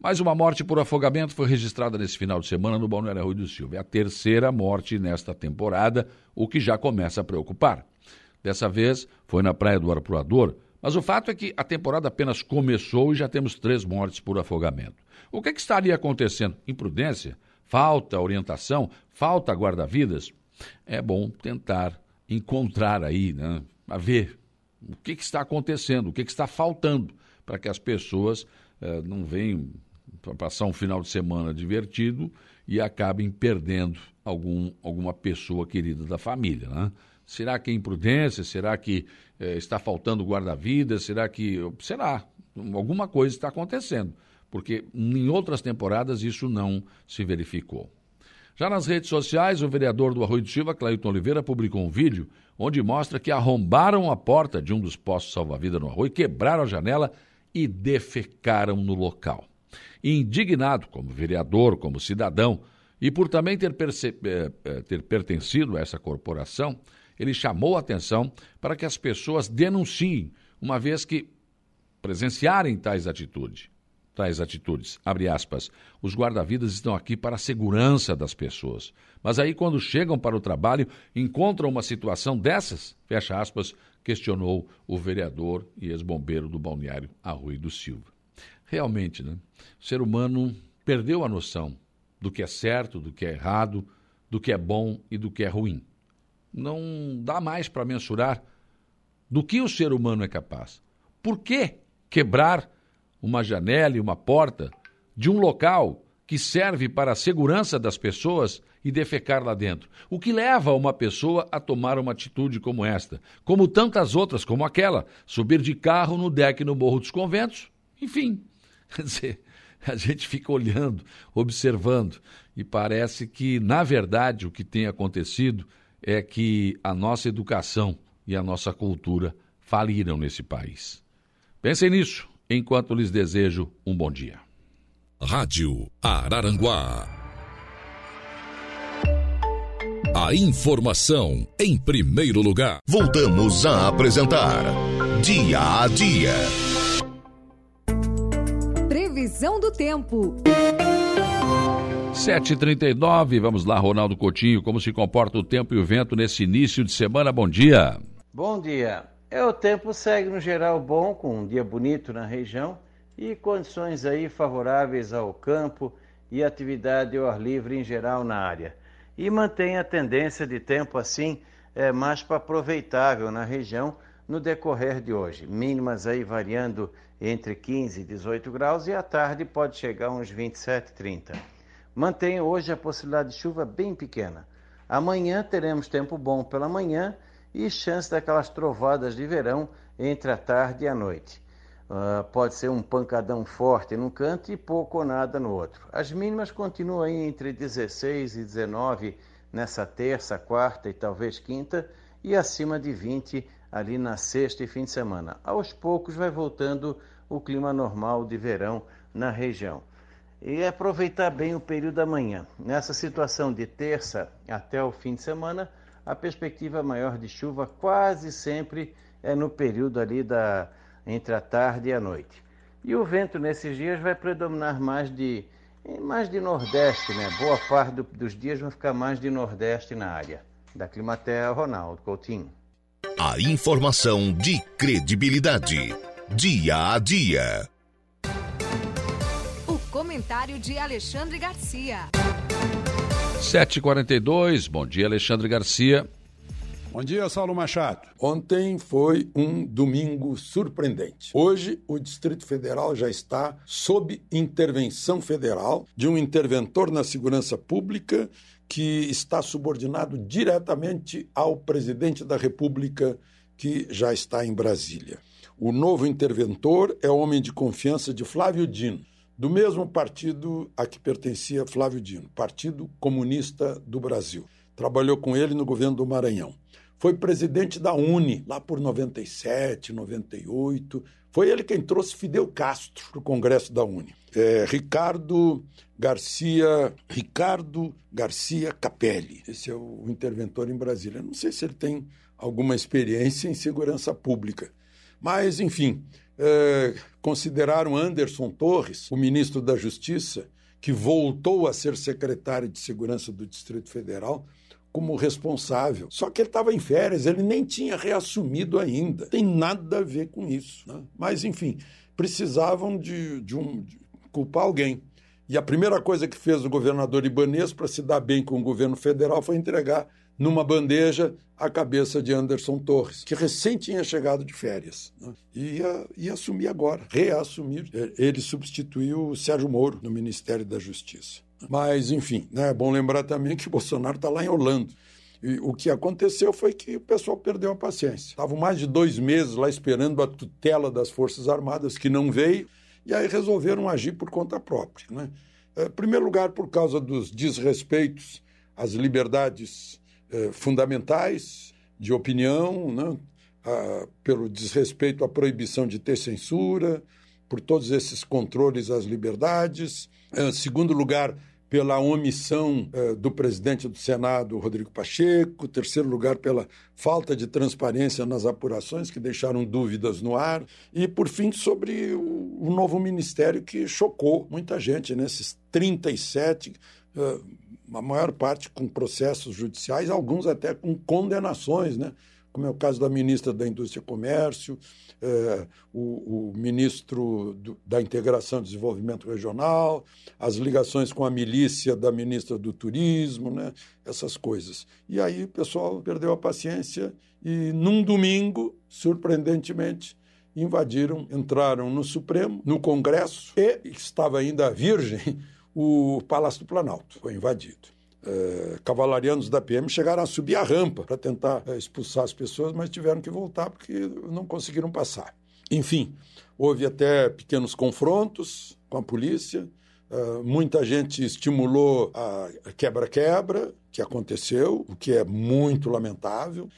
Mais uma morte por afogamento foi registrada nesse final de semana no Balneário Rui do Silva. É a terceira morte nesta temporada, o que já começa a preocupar. Dessa vez foi na Praia do Arpoador, mas o fato é que a temporada apenas começou e já temos três mortes por afogamento. O que, é que estaria acontecendo? Imprudência? Falta orientação? Falta guarda-vidas? É bom tentar encontrar aí, né, a ver o que, que está acontecendo, o que, que está faltando para que as pessoas eh, não venham para passar um final de semana divertido e acabem perdendo algum, alguma pessoa querida da família. Né? Será que é imprudência? Será que eh, está faltando guarda-vidas? Será que. Será? Alguma coisa está acontecendo, porque em outras temporadas isso não se verificou. Já nas redes sociais, o vereador do Arroio do Silva, Clailton Oliveira, publicou um vídeo onde mostra que arrombaram a porta de um dos postos salva-vida no Arroio, quebraram a janela e defecaram no local. Indignado como vereador, como cidadão, e por também ter, eh, eh, ter pertencido a essa corporação, ele chamou a atenção para que as pessoas denunciem, uma vez que presenciarem tais atitudes. Tais atitudes, abre aspas, os guarda-vidas estão aqui para a segurança das pessoas. Mas aí, quando chegam para o trabalho, encontram uma situação dessas, fecha aspas, questionou o vereador e ex-bombeiro do balneário Arrui do Silva. Realmente, né? O ser humano perdeu a noção do que é certo, do que é errado, do que é bom e do que é ruim não dá mais para mensurar do que o ser humano é capaz. Por que quebrar uma janela e uma porta de um local que serve para a segurança das pessoas e defecar lá dentro? O que leva uma pessoa a tomar uma atitude como esta? Como tantas outras, como aquela, subir de carro no deck no Morro dos Conventos? Enfim, quer dizer, a gente fica olhando, observando, e parece que, na verdade, o que tem acontecido é que a nossa educação e a nossa cultura faliram nesse país. Pensem nisso enquanto lhes desejo um bom dia. Rádio Araranguá. A informação em primeiro lugar. Voltamos a apresentar Dia a Dia. Previsão do tempo. 7h39, vamos lá, Ronaldo Coutinho, como se comporta o tempo e o vento nesse início de semana? Bom dia. Bom dia. É, o tempo segue no geral bom, com um dia bonito na região e condições aí favoráveis ao campo e atividade ao ar livre em geral na área. E mantém a tendência de tempo assim é, mais para aproveitável na região no decorrer de hoje. Mínimas aí variando entre 15 e 18 graus e à tarde pode chegar uns 27, 30 mantém hoje a possibilidade de chuva bem pequena. Amanhã teremos tempo bom pela manhã e chance daquelas trovadas de verão entre a tarde e a noite. Uh, pode ser um pancadão forte num canto e pouco ou nada no outro. As mínimas continuam aí entre 16 e 19 nessa terça, quarta e talvez quinta, e acima de 20 ali na sexta e fim de semana. Aos poucos vai voltando o clima normal de verão na região e aproveitar bem o período da manhã. Nessa situação de terça até o fim de semana, a perspectiva maior de chuva quase sempre é no período ali da entre a tarde e a noite. E o vento nesses dias vai predominar mais de mais de nordeste, né? Boa parte do, dos dias vão ficar mais de nordeste na área. Da Climatea, Ronaldo Coutinho. A informação de credibilidade. Dia a dia. Comentário de Alexandre Garcia. 7h42, bom dia, Alexandre Garcia. Bom dia, Saulo Machado. Ontem foi um domingo surpreendente. Hoje, o Distrito Federal já está sob intervenção federal de um interventor na segurança pública que está subordinado diretamente ao presidente da República, que já está em Brasília. O novo interventor é homem de confiança de Flávio Dino do mesmo partido a que pertencia Flávio Dino, Partido Comunista do Brasil. Trabalhou com ele no governo do Maranhão. foi presidente da Uni, lá por 97, 98. Foi ele quem trouxe Fidel Castro para o Congresso da Uni. É, Ricardo Garcia, Ricardo Garcia Capelli. Esse é o interventor em Brasília. Não sei se ele tem alguma experiência em segurança pública. Mas, enfim, é, consideraram Anderson Torres, o ministro da Justiça, que voltou a ser secretário de Segurança do Distrito Federal, como responsável. Só que ele estava em férias, ele nem tinha reassumido ainda. Tem nada a ver com isso. Né? Mas, enfim, precisavam de, de um de culpar alguém. E a primeira coisa que fez o governador Ibanês para se dar bem com o governo federal foi entregar numa bandeja a cabeça de Anderson Torres, que recém tinha chegado de férias. Né? E ia, ia assumir agora, reassumir. Ele substituiu o Sérgio Moro no Ministério da Justiça. Mas, enfim, né, é bom lembrar também que Bolsonaro está lá em Orlando. E o que aconteceu foi que o pessoal perdeu a paciência. Estavam mais de dois meses lá esperando a tutela das Forças Armadas, que não veio, e aí resolveram agir por conta própria. Né? Em primeiro lugar, por causa dos desrespeitos às liberdades eh, fundamentais de opinião, né? ah, pelo desrespeito à proibição de ter censura, por todos esses controles às liberdades. Em segundo lugar, pela omissão eh, do presidente do Senado, Rodrigo Pacheco. Terceiro lugar, pela falta de transparência nas apurações, que deixaram dúvidas no ar. E, por fim, sobre o, o novo ministério que chocou muita gente, nesses 37. Eh, a maior parte com processos judiciais, alguns até com condenações, né? como é o caso da ministra da Indústria e Comércio, é, o, o, ministro do, da Integração e Desenvolvimento Regional, as ligações com a milícia da ministra do Turismo, né? essas coisas. E aí o pessoal perdeu a paciência e, num domingo, surpreendentemente, invadiram, entraram no Supremo, no Congresso, e estava ainda virgem o Palácio do Planalto. Foi invadido. É, cavalarianos da PM chegaram a subir a rampa para tentar é, expulsar as pessoas, mas tiveram que voltar porque não conseguiram passar. Enfim, houve até pequenos confrontos com a polícia. É, muita gente estimulou a quebra-quebra que aconteceu, o que é muito lamentável.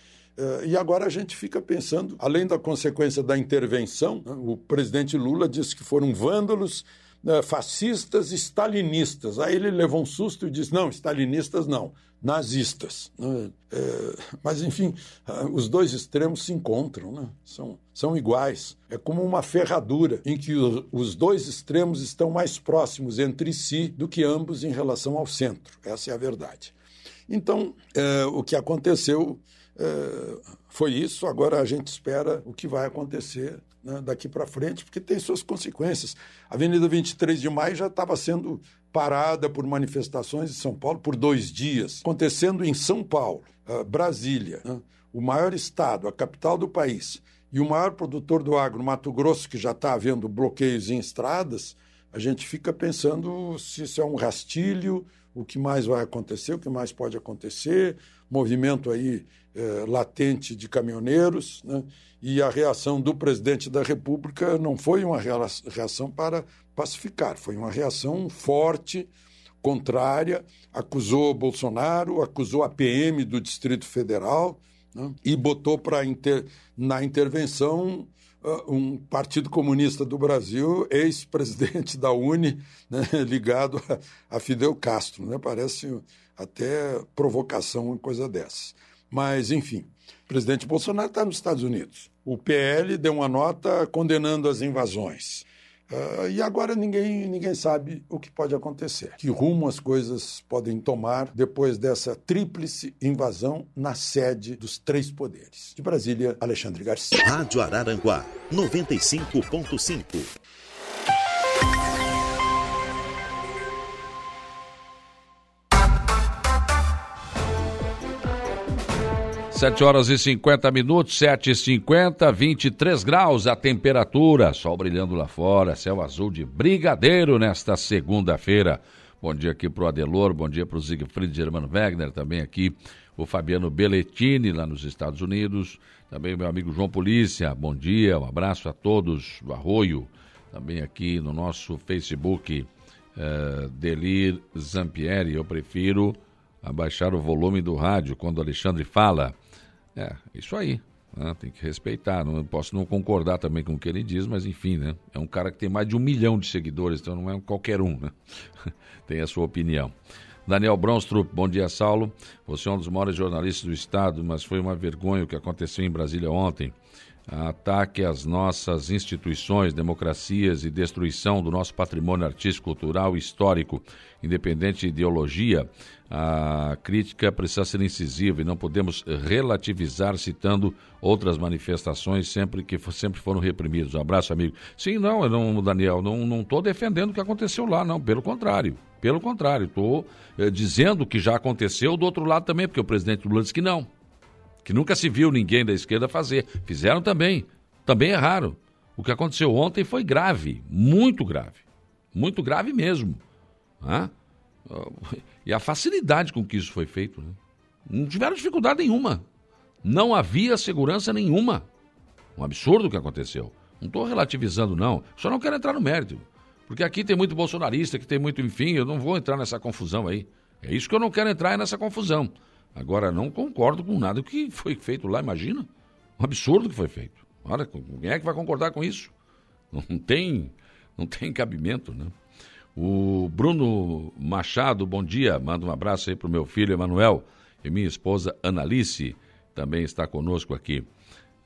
E agora a gente fica pensando, além da consequência da intervenção, né, o presidente Lula disse que foram vândalos fascistas stalinistas. Aí ele levou um susto e disse: não, stalinistas não, nazistas. Né? É, mas, enfim, os dois extremos se encontram, né? são, são iguais. É como uma ferradura em que os dois extremos estão mais próximos entre si do que ambos em relação ao centro. Essa é a verdade. Então, é, o que aconteceu é, foi isso. Agora a gente espera o que vai acontecer né, daqui para frente, porque tem suas consequências. A Avenida 23 de Maio já estava sendo parada por manifestações em São Paulo por dois dias, acontecendo em São Paulo, uh, Brasília, né, o maior estado, a capital do país, e o maior produtor do agro, Mato Grosso, que já está havendo bloqueios em estradas, a gente fica pensando se isso é um rastilho, o que mais vai acontecer, o que mais pode acontecer, movimento aí eh, latente de caminhoneiros, né? e a reação do presidente da República não foi uma reação para pacificar, foi uma reação forte, contrária, acusou Bolsonaro, acusou a PM do Distrito Federal né? e botou para inter... na intervenção uh, um Partido Comunista do Brasil, ex-presidente da Uni, né? ligado a, a, Fidel Castro. Né? Parece até provocação, uma coisa dessas. Mas, enfim, o presidente Bolsonaro está nos Estados Unidos. O PL deu uma nota condenando as invasões. Uh, e agora ninguém, ninguém sabe o que pode acontecer. Que rumo as coisas podem tomar depois dessa tríplice invasão na sede dos três poderes. De Brasília, Alexandre Garcia. Rádio Araranguá, 95.5. Sete horas e 50 minutos, sete e cinquenta, 23 graus a temperatura, sol brilhando lá fora, céu azul de brigadeiro nesta segunda-feira. Bom dia aqui para o Adelor, bom dia para o Siegfried Germano Wegner, também aqui o Fabiano Belletini, lá nos Estados Unidos, também meu amigo João Polícia, bom dia, um abraço a todos do Arroio, também aqui no nosso Facebook, uh, Delir Zampieri, eu prefiro abaixar o volume do rádio quando Alexandre fala. É, isso aí. Né? Tem que respeitar. Não posso não concordar também com o que ele diz, mas enfim, né? É um cara que tem mais de um milhão de seguidores, então não é qualquer um, né? tem a sua opinião. Daniel Bronstrup, bom dia, Saulo. Você é um dos maiores jornalistas do Estado, mas foi uma vergonha o que aconteceu em Brasília ontem ataque às nossas instituições, democracias e destruição do nosso patrimônio artístico, cultural e histórico, independente de ideologia, a crítica precisa ser incisiva e não podemos relativizar citando outras manifestações sempre que sempre foram reprimidos. Um abraço, amigo. Sim, não, eu não Daniel, não estou defendendo o que aconteceu lá, não. Pelo contrário. Pelo contrário, estou eh, dizendo que já aconteceu do outro lado também, porque o presidente Lula disse que não que nunca se viu ninguém da esquerda fazer. Fizeram também. Também erraram. O que aconteceu ontem foi grave, muito grave. Muito grave mesmo. Né? E a facilidade com que isso foi feito. Né? Não tiveram dificuldade nenhuma. Não havia segurança nenhuma. Um absurdo o que aconteceu. Não estou relativizando, não. Só não quero entrar no mérito. Porque aqui tem muito bolsonarista, que tem muito, enfim, eu não vou entrar nessa confusão aí. É isso que eu não quero entrar é nessa confusão. Agora, não concordo com nada que foi feito lá, imagina. Um absurdo que foi feito. Olha, quem é que vai concordar com isso? Não tem, não tem cabimento, né? O Bruno Machado, bom dia. Manda um abraço aí para o meu filho Emanuel e minha esposa Analice, também está conosco aqui.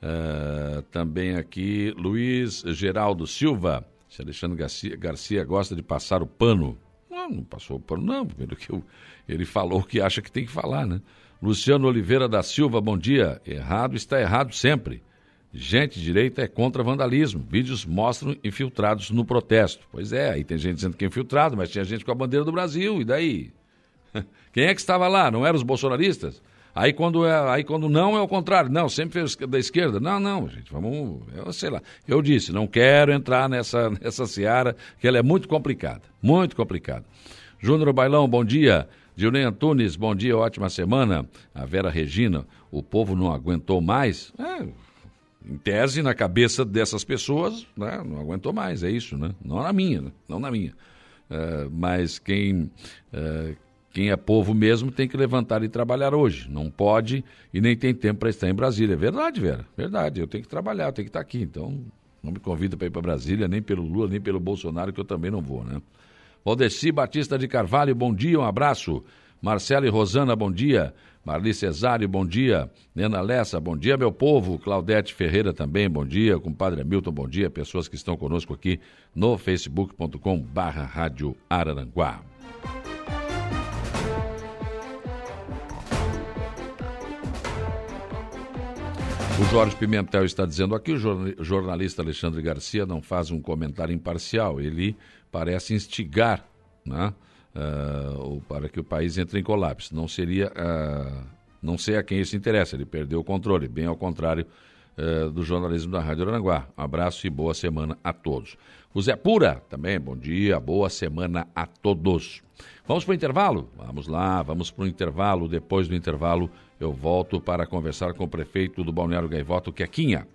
Uh, também aqui Luiz Geraldo Silva. Se Alexandre Garcia, Garcia gosta de passar o pano. Não, não passou o pano, não, pelo que eu, ele falou o que acha que tem que falar, né? Luciano Oliveira da Silva, bom dia. Errado está errado sempre. Gente direita é contra vandalismo. Vídeos mostram infiltrados no protesto. Pois é, aí tem gente dizendo que é infiltrado, mas tinha gente com a bandeira do Brasil, e daí? Quem é que estava lá? Não eram os bolsonaristas? Aí quando, é, aí quando não é o contrário. Não, sempre fez da esquerda. Não, não, gente, vamos. Eu sei lá. Eu disse, não quero entrar nessa, nessa seara, que ela é muito complicada. Muito complicada. Júnior Bailão, bom dia. Gilney Antunes, bom dia, ótima semana. A Vera Regina, o povo não aguentou mais? É, em tese, na cabeça dessas pessoas, né, não aguentou mais, é isso, né? Não na minha, né? não na minha. É, mas quem, é, quem é povo mesmo tem que levantar e trabalhar hoje. Não pode e nem tem tempo para estar em Brasília. É verdade, Vera, verdade. Eu tenho que trabalhar, eu tenho que estar aqui. Então, não me convida para ir para Brasília, nem pelo Lula, nem pelo Bolsonaro, que eu também não vou, né? Valdeci Batista de Carvalho, bom dia, um abraço. Marcelo e Rosana, bom dia. Marli Cesário, bom dia. Nena Lessa, bom dia, meu povo. Claudete Ferreira também, bom dia. Compadre Hamilton, bom dia. Pessoas que estão conosco aqui no facebook.com barra Rádio Araranguá. O Jorge Pimentel está dizendo aqui, o jornalista Alexandre Garcia não faz um comentário imparcial, ele parece instigar né, uh, para que o país entre em colapso. Não seria, uh, não sei a quem isso interessa, ele perdeu o controle, bem ao contrário uh, do jornalismo da Rádio Aranguá. Um abraço e boa semana a todos. O Zé Pura também, bom dia, boa semana a todos. Vamos para o intervalo? Vamos lá, vamos para o intervalo. Depois do intervalo, eu volto para conversar com o prefeito do Balneário Gaivoto, Quequinha.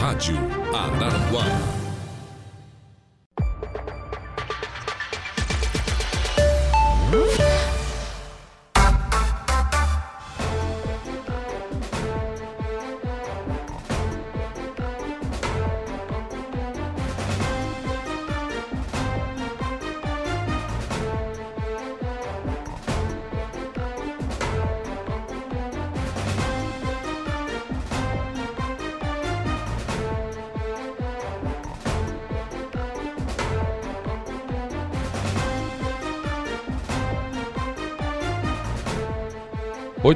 Rádio Araranguá.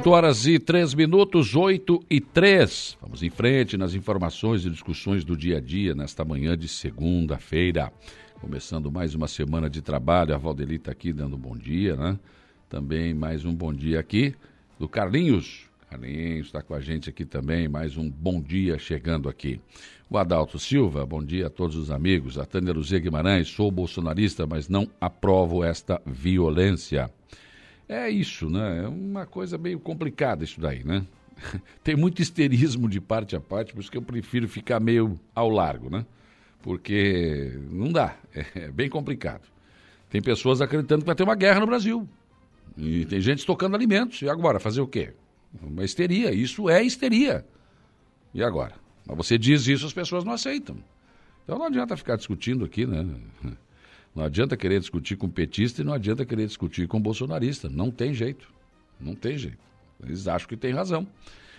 8 horas e 3 minutos, 8 e 3. Vamos em frente nas informações e discussões do dia a dia nesta manhã de segunda-feira. Começando mais uma semana de trabalho. A Valdeli está aqui dando um bom dia, né? Também mais um bom dia aqui do Carlinhos. Carlinhos está com a gente aqui também. Mais um bom dia chegando aqui. O Adalto Silva, bom dia a todos os amigos. A Tânia Luzia Guimarães, sou bolsonarista, mas não aprovo esta violência. É isso, né? É uma coisa meio complicada isso daí, né? Tem muito histerismo de parte a parte, por isso que eu prefiro ficar meio ao largo, né? Porque não dá, é bem complicado. Tem pessoas acreditando que vai ter uma guerra no Brasil. E tem gente estocando alimentos. E agora, fazer o quê? Uma histeria. Isso é histeria. E agora? Mas você diz isso, as pessoas não aceitam. Então não adianta ficar discutindo aqui, né? Não adianta querer discutir com petista e não adianta querer discutir com bolsonarista. Não tem jeito. Não tem jeito. Eles acham que tem razão.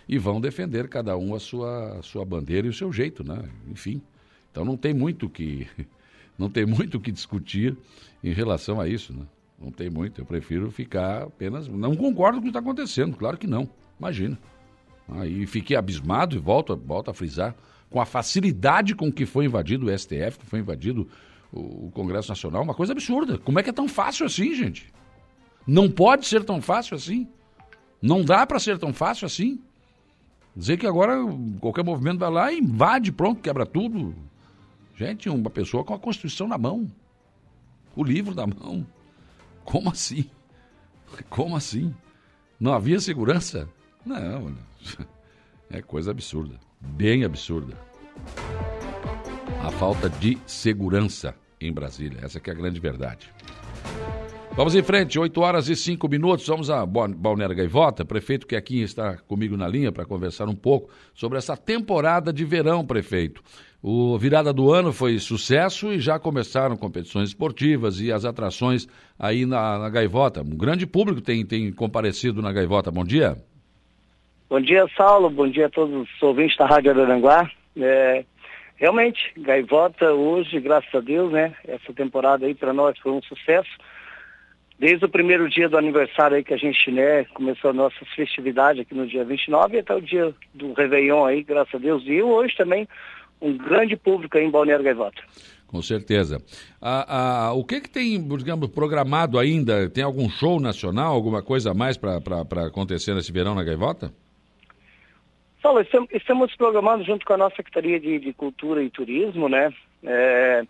E vão defender cada um a sua, a sua bandeira e o seu jeito, né? Enfim. Então não tem muito que não tem muito que discutir em relação a isso, né? Não tem muito. Eu prefiro ficar apenas. Não concordo com o que está acontecendo, claro que não. Imagina. Aí fiquei abismado e volto, volto a frisar com a facilidade com que foi invadido o STF, que foi invadido o, Congresso Nacional, uma coisa absurda. Como é que é tão fácil assim, gente? Não pode ser tão fácil assim. Não dá para ser tão fácil assim. Dizer que agora qualquer movimento vai lá invade, pronto, quebra tudo. Gente, uma pessoa com a Constituição na mão. O livro na mão. Como assim? Como assim? Não havia segurança? Não, é coisa absurda. Bem absurda. A falta de segurança em Brasília. Essa é a grande verdade. Vamos em frente, 8 horas e 5 minutos. Vamos a Balneário Gaivota. Prefeito que aqui está comigo na linha para conversar um pouco sobre essa temporada de verão, prefeito. O virada do ano foi sucesso e já começaram competições esportivas e as atrações aí na, na Gaivota. Um grande público tem, tem comparecido na Gaivota. Bom dia. Bom dia, Saulo. Bom dia a todos os ouvintes da Rádio Araranguá. É, realmente, Gaivota hoje, graças a Deus, né? Essa temporada aí para nós foi um sucesso. Desde o primeiro dia do aniversário aí que a gente, né, começou a nossa festividade aqui no dia 29 até o dia do Réveillon aí, graças a Deus. E hoje também um grande público aí em Balneário Gaivota. Com certeza. Ah, ah, o que que tem, digamos, programado ainda? Tem algum show nacional, alguma coisa a mais para acontecer nesse verão na Gaivota? Saulo, estamos, estamos programando junto com a nossa Secretaria de, de Cultura e Turismo, né? É,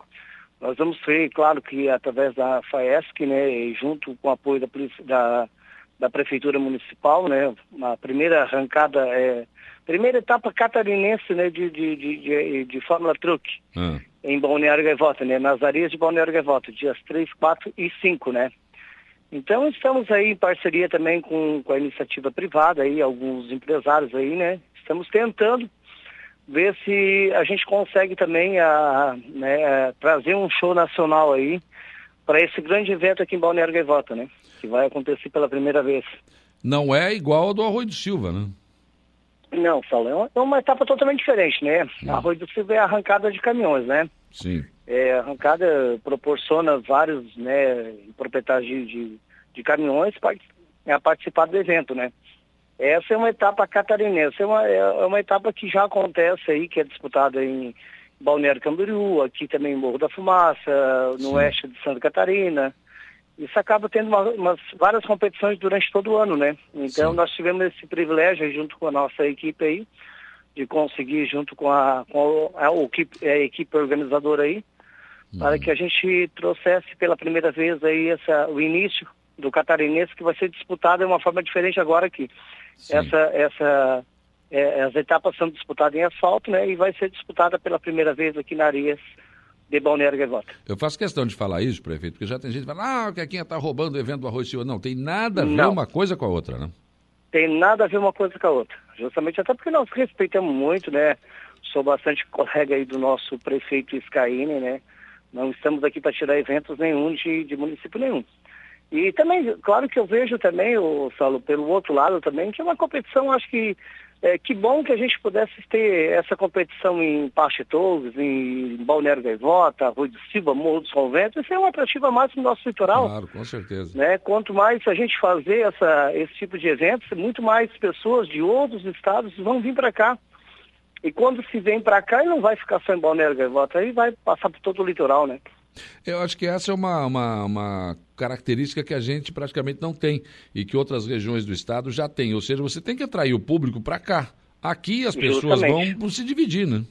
nós vamos ter, claro que através da FAESC, né, e junto com o apoio da, da, da Prefeitura Municipal, né, a primeira arrancada, é, primeira etapa catarinense né, de, de, de, de, de Fórmula Truck hum. em Balneário Gaivota, né, nas areias de Balneário Gaivota, dias 3, 4 e 5, né. Então estamos aí em parceria também com, com a iniciativa privada, aí, alguns empresários aí, né, estamos tentando ver se a gente consegue também a, né, trazer um show nacional aí para esse grande evento aqui em Balneário Gaivota, né? Que vai acontecer pela primeira vez. Não é igual ao do Arroio do Silva, né? Não, Saulo, é uma, é etapa totalmente diferente, né? Não. Arroio do Silva é arrancada de caminhões, né? Sim. É, arrancada proporciona vários né, proprietários de, de, de caminhões a participar do evento, né? Essa é uma etapa catarinense, é uma, é uma etapa que já acontece aí, que é disputada em Balneário Camboriú, aqui também em Morro da Fumaça, no Sim. oeste de Santa Catarina. Isso acaba tendo uma, umas, várias competições durante todo o ano, né? Então Sim. nós tivemos esse privilégio junto com a nossa equipe aí, de conseguir junto com a, com a, a, a equipe organizadora aí, para uhum. que a gente trouxesse pela primeira vez aí essa, o início do catarinense que vai ser disputado de uma forma diferente agora aqui. Essa, essa, é, as etapas são disputadas em asfalto, né? E vai ser disputada pela primeira vez aqui na Arias de Balneário Gaivota. Eu faço questão de falar isso, prefeito, porque já tem gente que fala, ah, o Quequinha está roubando o evento do Arroz Silva. Não, tem nada a ver Não. uma coisa com a outra, né? Tem nada a ver uma coisa com a outra. Justamente até porque nós respeitamos muito, né? Sou bastante colega aí do nosso prefeito Scaine, né? Não estamos aqui para tirar eventos nenhum de, de município nenhum. E também, claro que eu vejo também, o Saulo, pelo outro lado também, que é uma competição, acho que é, que bom que a gente pudesse ter essa competição em Pachetoves, em Balneário Gaivota, Rui de Silva, Morro dos Conventos, isso é uma atrativa mais no nosso litoral. Claro, com certeza. Né? Quanto mais a gente fazer essa, esse tipo de eventos, muito mais pessoas de outros estados vão vir para cá. E quando se vem para cá, ele não vai ficar só em Balneário Gaivota, aí vai passar por todo o litoral, né? Eu acho que essa é uma, uma, uma, característica que a gente praticamente não tem e que outras regiões do estado já têm. Ou seja, você tem que atrair o público para cá. Aqui as pessoas Justamente. vão se dividir, né?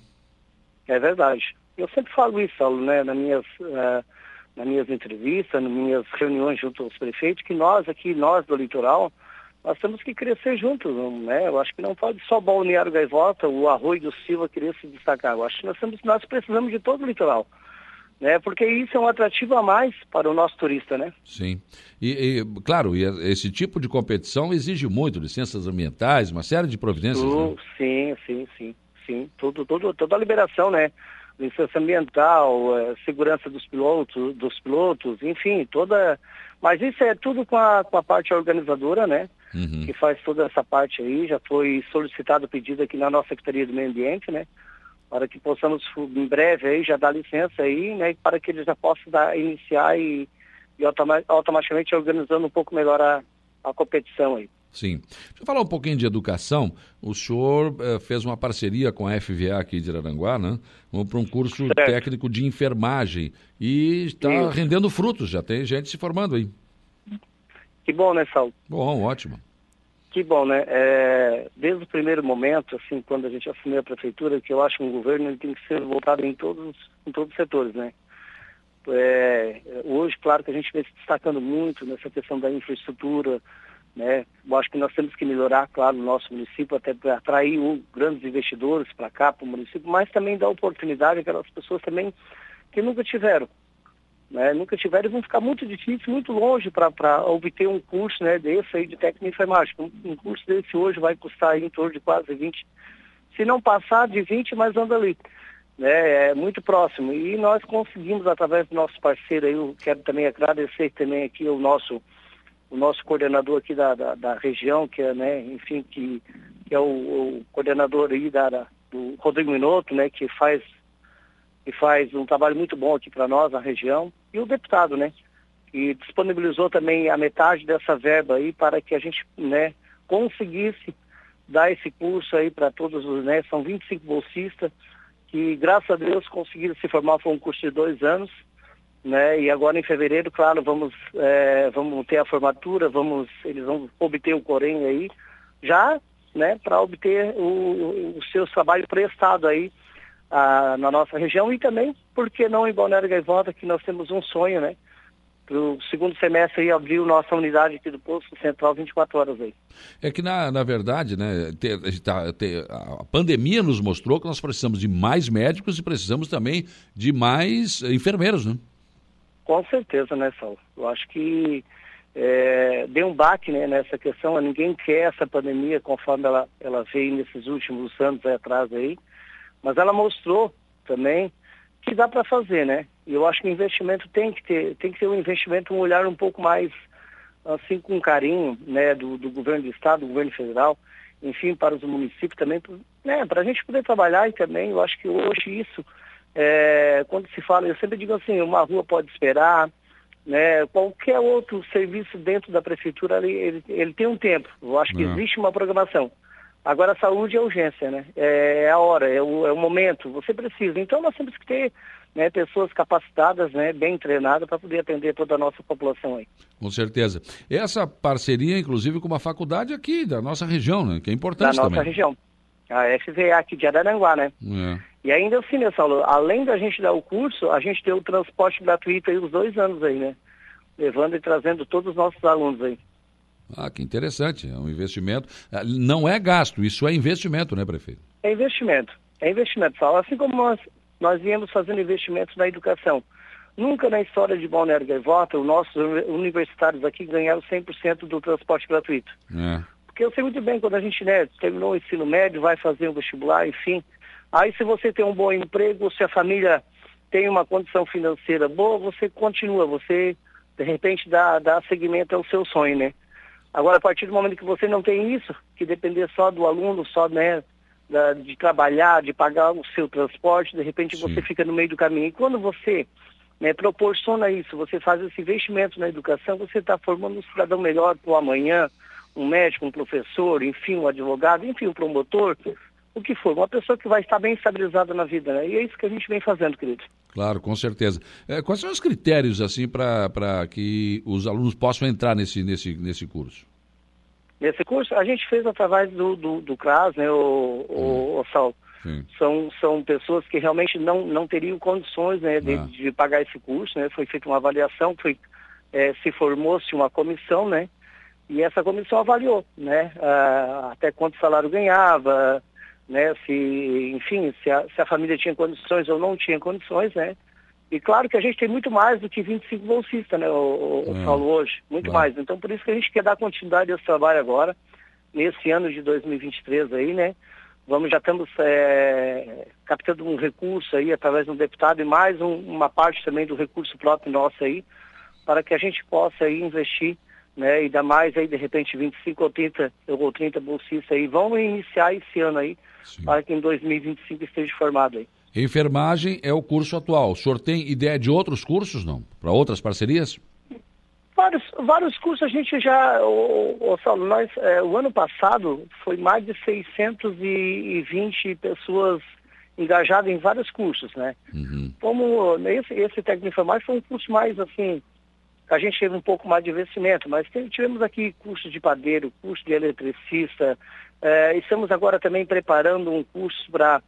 É verdade. Eu sempre falo isso, Saulo, né, nas minhas, uh, nas minhas entrevistas, nas minhas reuniões junto aos prefeitos, que nós aqui, nós do litoral, nós temos que crescer juntos, né? Eu acho que não pode só Balneário Gaivota, o Arroio do Silva querer se destacar. Eu acho que nós, temos, nós precisamos de todo o litoral né? Porque isso é um atrativo a mais para o nosso turista, né? Sim. E, e claro, e esse tipo de competição exige muito licenças ambientais, uma série de providências. Uh, né? Sim, sim, sim, sim. Tudo, tudo, toda a liberação, né? Licença ambiental, eh, segurança dos pilotos, dos pilotos, enfim, toda. Mas isso é tudo com a, com a parte organizadora, né? Uhum. Que faz toda essa parte aí. Já foi solicitado o pedido aqui na nossa Secretaria do Meio Ambiente, né? Para que possamos em breve aí já dar licença aí, né, para que eles já possam dar, iniciar e, e automaticamente organizando um pouco melhor a, a competição aí. Sim. Deixa eu falar um pouquinho de educação. O senhor eh, fez uma parceria com a FVA aqui de Araranguá, né? Para um curso certo. técnico de enfermagem. E está rendendo frutos, já tem gente se formando aí. Que bom, né, Saulo? Bom, ótimo. Que bom, né? É, desde o primeiro momento, assim, quando a gente assumiu a prefeitura, que eu acho que um governo ele tem que ser voltado em todos, em todos os setores, né? É, hoje, claro que a gente vem se destacando muito nessa questão da infraestrutura, né? Eu acho que nós temos que melhorar, claro, o nosso município, até para atrair grandes investidores para cá, para o município, mas também dar oportunidade àquelas pessoas também que nunca tiveram né, nunca tiveram, vão ficar muito difícil, muito longe para obter um curso né, desse aí de técnico informática. Um, um, curso desse hoje vai custar em torno de quase 20, se não passar de 20, mas anda ali. Né, é muito próximo. E nós conseguimos, através do nosso parceiro aí, eu quero também agradecer também aqui o nosso, o nosso coordenador aqui da, da, da região, que é, né, enfim, que, que é o, o coordenador aí da, da, do Rodrigo Minotto, né, que faz que faz um trabalho muito bom aqui para nós, na região, e o deputado, né, que disponibilizou também a metade dessa verba aí para que a gente, né, conseguisse dar esse curso aí para todos os, né, são 25 bolsistas, que graças a Deus conseguiram se formar, foi um curso de dois anos, né, e agora em fevereiro, claro, vamos, é, vamos ter a formatura, vamos, eles vão obter o Corém aí, já, né, para obter o, o seu trabalho prestado aí, na nossa região e também, porque não em Balneário Gaivota, que nós temos um sonho, né? Para o segundo semestre aí abrir nossa unidade aqui do Posto Central 24 horas aí. É que, na, na verdade, né, ter, tá, ter, a pandemia nos mostrou que nós precisamos de mais médicos e precisamos também de mais enfermeiros, né? Com certeza, né, Saulo? Eu acho que é, deu um baque né, nessa questão, ninguém quer essa pandemia conforme ela, ela veio nesses últimos anos aí atrás aí. Mas ela mostrou também que dá para fazer, né? E eu acho que o investimento tem que ter, tem que ter um investimento, um olhar um pouco mais assim com carinho, né, do, do governo do estado, do governo federal, enfim, para os municípios também, né, para a gente poder trabalhar e também, eu acho que hoje isso, é, quando se fala, eu sempre digo assim, uma rua pode esperar, né, qualquer outro serviço dentro da prefeitura, ele, ele, ele tem um tempo, eu acho que Não. existe uma programação. Agora, a saúde é urgência, né? É, é a hora, é o, é o momento, você precisa. Então, nós temos que ter né, pessoas capacitadas, né, bem treinadas, para poder atender toda a nossa população aí. Com certeza. Essa parceria, inclusive, com uma faculdade aqui da nossa região, né? Que é importante da também. Da nossa região. A FVA aqui de Araranguá, né? É. E ainda assim, né, Saulo? Além da gente dar o curso, a gente tem o transporte gratuito aí os dois anos aí, né? Levando e trazendo todos os nossos alunos aí. Ah, que interessante. É um investimento. Ah, não é gasto, isso é investimento, né, prefeito? É investimento. É investimento, Paulo. Assim como nós, nós viemos fazendo investimentos na educação. Nunca na história de Balneário Gaivota, os nossos universitários aqui ganharam 100% do transporte gratuito. É. Porque eu sei muito bem, quando a gente né, terminou o ensino médio, vai fazer o vestibular, enfim. Aí se você tem um bom emprego, se a família tem uma condição financeira boa, você continua, você de repente dá, dá seguimento ao seu sonho, né? Agora, a partir do momento que você não tem isso, que depender só do aluno, só né, da, de trabalhar, de pagar o seu transporte, de repente Sim. você fica no meio do caminho. E quando você né, proporciona isso, você faz esse investimento na educação, você está formando um cidadão melhor para o amanhã, um médico, um professor, enfim, um advogado, enfim, um promotor, o que for, uma pessoa que vai estar bem estabilizada na vida, né? E é isso que a gente vem fazendo, querido. Claro, com certeza. É, quais são os critérios, assim, para que os alunos possam entrar nesse, nesse, nesse curso? Nesse curso, a gente fez através do, do, do CRAS, né, o, o, o Sal. São, são pessoas que realmente não, não teriam condições né, de, ah. de pagar esse curso, né? Foi feita uma avaliação, foi, é, se formou-se uma comissão, né? E essa comissão avaliou, né? Ah, até quanto salário ganhava, né? Se, enfim, se a, se a família tinha condições ou não tinha condições, né? E claro que a gente tem muito mais do que 25 bolsistas, né, o, o. Paulo, hoje, muito mais. Então por isso que a gente quer dar continuidade a esse trabalho agora, nesse ano de 2023 aí, né? Vamos, já estamos é, captando um recurso aí através do deputado e mais um, uma parte também do recurso próprio nosso aí, para que a gente possa aí investir, né? E dar mais aí, de repente, 25 ou 30, ou 30 bolsistas aí. Vamos iniciar esse ano aí, Sim. para que em 2025 esteja formado aí. Enfermagem é o curso atual. O senhor tem ideia de outros cursos, não? Para outras parcerias? Vários, vários cursos a gente já, o, o nós, é, o ano passado foi mais de 620 pessoas engajadas em vários cursos, né? Uhum. Como esse, esse técnico de enfermagem foi um curso mais assim, a gente teve um pouco mais de investimento, mas tivemos aqui curso de padeiro, curso de eletricista, é, estamos agora também preparando um curso para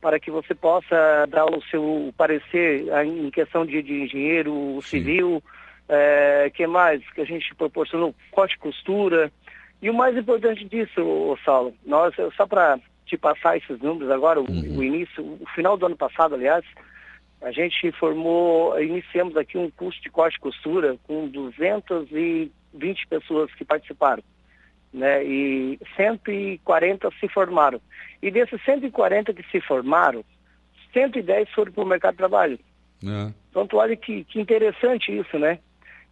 para que você possa dar o seu parecer em questão de, de engenheiro civil, é, que mais que a gente proporcionou corte e costura. E o mais importante disso, Saulo, nós, só para te passar esses números agora, uhum. o, o, início, o final do ano passado, aliás, a gente formou, iniciamos aqui um curso de corte e costura com 220 pessoas que participaram né? E 140 se formaram. E desses 140 que se formaram, 110 foram para o mercado de trabalho. É. Então, tu olha que, que interessante isso, né?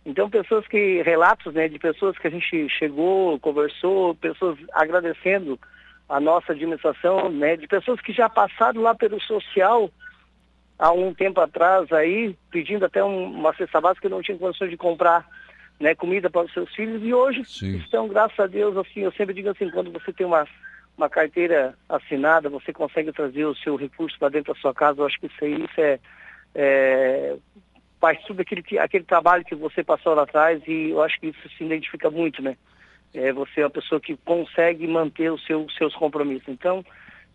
Então, pessoas que, relatos, né, de pessoas que a gente chegou, conversou, pessoas agradecendo a nossa administração, né, de pessoas que já passaram lá pelo social há um tempo atrás aí, pedindo até um, uma cesta básica que não tinha condições de comprar né, comida para os seus filhos e hoje Sim. estão, graças a Deus, assim, eu sempre digo assim, quando você tem uma, uma carteira assinada, você consegue trazer o seu recurso para dentro da sua casa, eu acho que isso aí isso é, é faz tudo aquele, que, aquele trabalho que você passou lá atrás e eu acho que isso se identifica muito, né? É, você é uma pessoa que consegue manter os seu, seus compromissos. Então,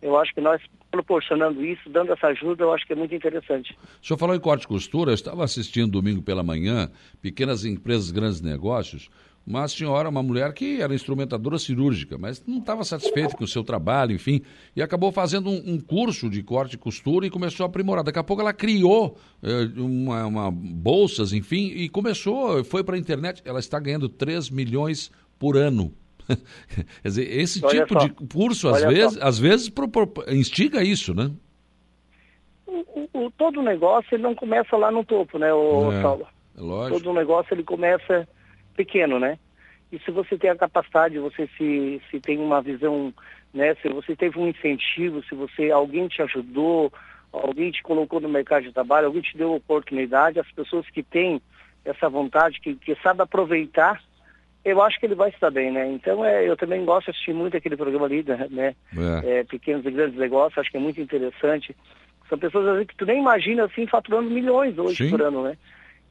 eu acho que nós proporcionando isso, dando essa ajuda, eu acho que é muito interessante. O senhor falou em corte e costura, eu estava assistindo domingo pela manhã, pequenas empresas, grandes negócios, uma senhora, uma mulher que era instrumentadora cirúrgica, mas não estava satisfeita com o seu trabalho, enfim, e acabou fazendo um, um, curso de corte e costura e começou a aprimorar. Daqui a pouco ela criou eh, uma, uma, bolsas, enfim, e começou, foi para a internet. Ela está ganhando 3 milhões por ano Quer dizer, esse Olha tipo só. de curso, às vezes, às vezes instiga isso, né? O, o, todo negócio ele não começa lá no topo, né, o é, Saulo? É lógico. Todo negócio ele começa pequeno, né? E se você tem a capacidade, você se, se tem uma visão, né? Se você teve um incentivo, se você alguém te ajudou, alguém te colocou no mercado de trabalho, alguém te deu oportunidade, as pessoas que têm essa vontade, que, que sabe aproveitar eu acho que ele vai estar bem, né? Então, é, eu também gosto de assistir muito aquele programa ali, né? É. É, pequenos e grandes negócios, acho que é muito interessante. São pessoas às vezes, que tu nem imagina assim faturando milhões hoje Sim. por ano, né?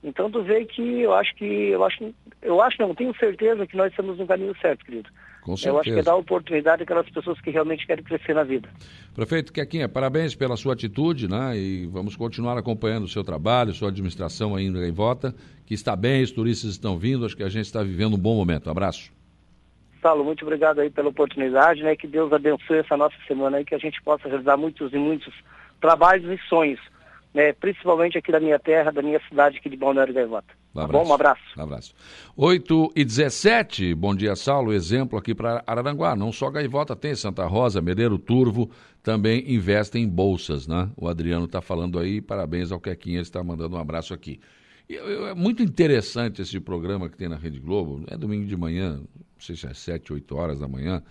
Então tu vê que eu acho que eu acho eu acho não tenho certeza que nós estamos no caminho certo, querido. Com certeza. Eu acho que é dar oportunidade àquelas pessoas que realmente querem crescer na vida. Prefeito Quequinha, parabéns pela sua atitude, né? E vamos continuar acompanhando o seu trabalho, sua administração ainda em volta, que está bem, os turistas estão vindo, acho que a gente está vivendo um bom momento. Um abraço. Saulo, muito obrigado aí pela oportunidade, né? Que Deus abençoe essa nossa semana aí, que a gente possa realizar muitos e muitos trabalhos e sonhos né, principalmente aqui da minha terra, da minha cidade aqui de Balneário Gaivota. Um tá bom? Um abraço. Um abraço. 8 e 17, bom dia, Saulo. Exemplo aqui para Araranguá. Não só Gaivota tem, Santa Rosa, Medeiro Turvo também investem em bolsas, né? O Adriano está falando aí, parabéns ao Quequinha, ele está mandando um abraço aqui. É muito interessante esse programa que tem na Rede Globo, é domingo de manhã, não sei se é 7, 8 horas da manhã,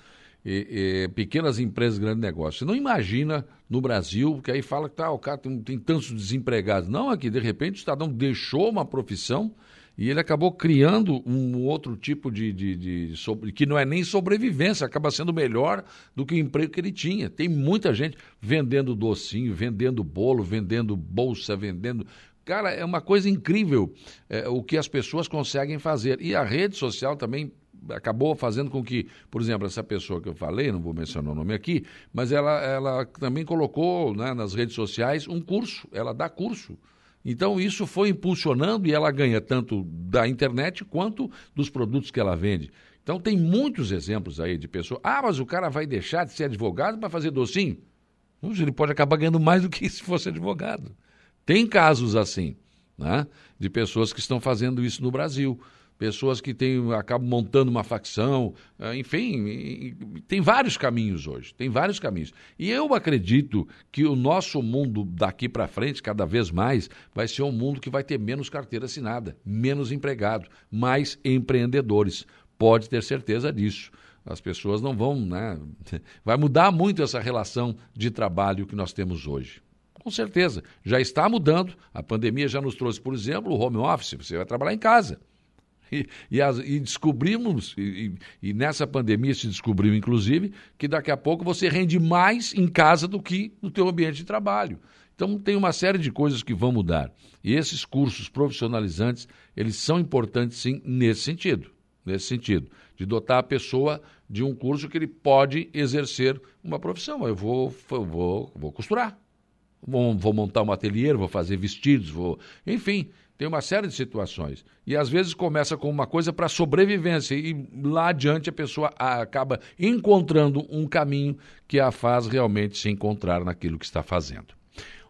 e, e, pequenas empresas, grandes negócios. Você não imagina no Brasil, porque aí fala que tá, o cara tem, tem tantos desempregados. Não, aqui, de repente, o cidadão deixou uma profissão e ele acabou criando um outro tipo de, de, de sobre, que não é nem sobrevivência, acaba sendo melhor do que o emprego que ele tinha. Tem muita gente vendendo docinho, vendendo bolo, vendendo bolsa, vendendo. Cara, é uma coisa incrível é, o que as pessoas conseguem fazer. E a rede social também acabou fazendo com que, por exemplo, essa pessoa que eu falei, não vou mencionar o nome aqui, mas ela, ela também colocou né, nas redes sociais um curso, ela dá curso. Então isso foi impulsionando e ela ganha tanto da internet quanto dos produtos que ela vende. Então tem muitos exemplos aí de pessoas. Ah, mas o cara vai deixar de ser advogado para fazer docinho? Ele pode acabar ganhando mais do que se fosse advogado. Tem casos assim, né? De pessoas que estão fazendo isso no Brasil pessoas que têm, acabam montando uma facção, eh, enfim, tem vários caminhos hoje, tem vários caminhos. E eu acredito que o nosso mundo daqui para frente, cada vez mais, vai ser um mundo que vai ter menos carteira assinada, menos empregado, mais empreendedores. Pode ter certeza disso. As pessoas não vão, né? Vai mudar muito essa relação de trabalho que nós temos hoje. Com certeza, já está mudando. A pandemia já nos trouxe, por exemplo, o home office. Você vai trabalhar em casa. E, e, as, e descobrimos, e, e, nessa pandemia se descobriu, inclusive, que daqui a pouco você rende mais em casa do que no teu ambiente de trabalho. Então tem uma série de coisas que vão mudar. E esses cursos profissionalizantes, eles são importantes sim nesse sentido. Nesse sentido, de dotar a pessoa de um curso que ele pode exercer uma profissão. Eu vou, vou, vou costurar, vou, vou montar um ateliê, vou fazer vestidos, vou. Enfim, tem uma série de situações. E às vezes começa com uma coisa para sobrevivência e lá adiante a pessoa acaba encontrando um caminho que a faz realmente se encontrar naquilo que está fazendo.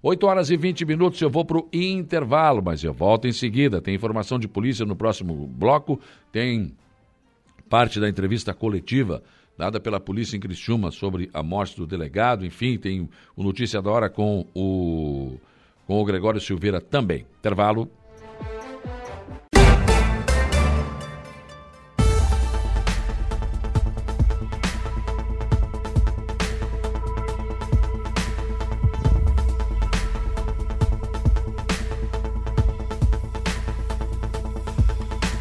8 horas e 20 minutos, eu vou para o intervalo, mas eu volto em seguida. Tem informação de polícia no próximo bloco, tem parte da entrevista coletiva dada pela polícia em Criciúma sobre a morte do delegado, enfim, tem o Notícia da Hora com o, com o Gregório Silveira também. Intervalo,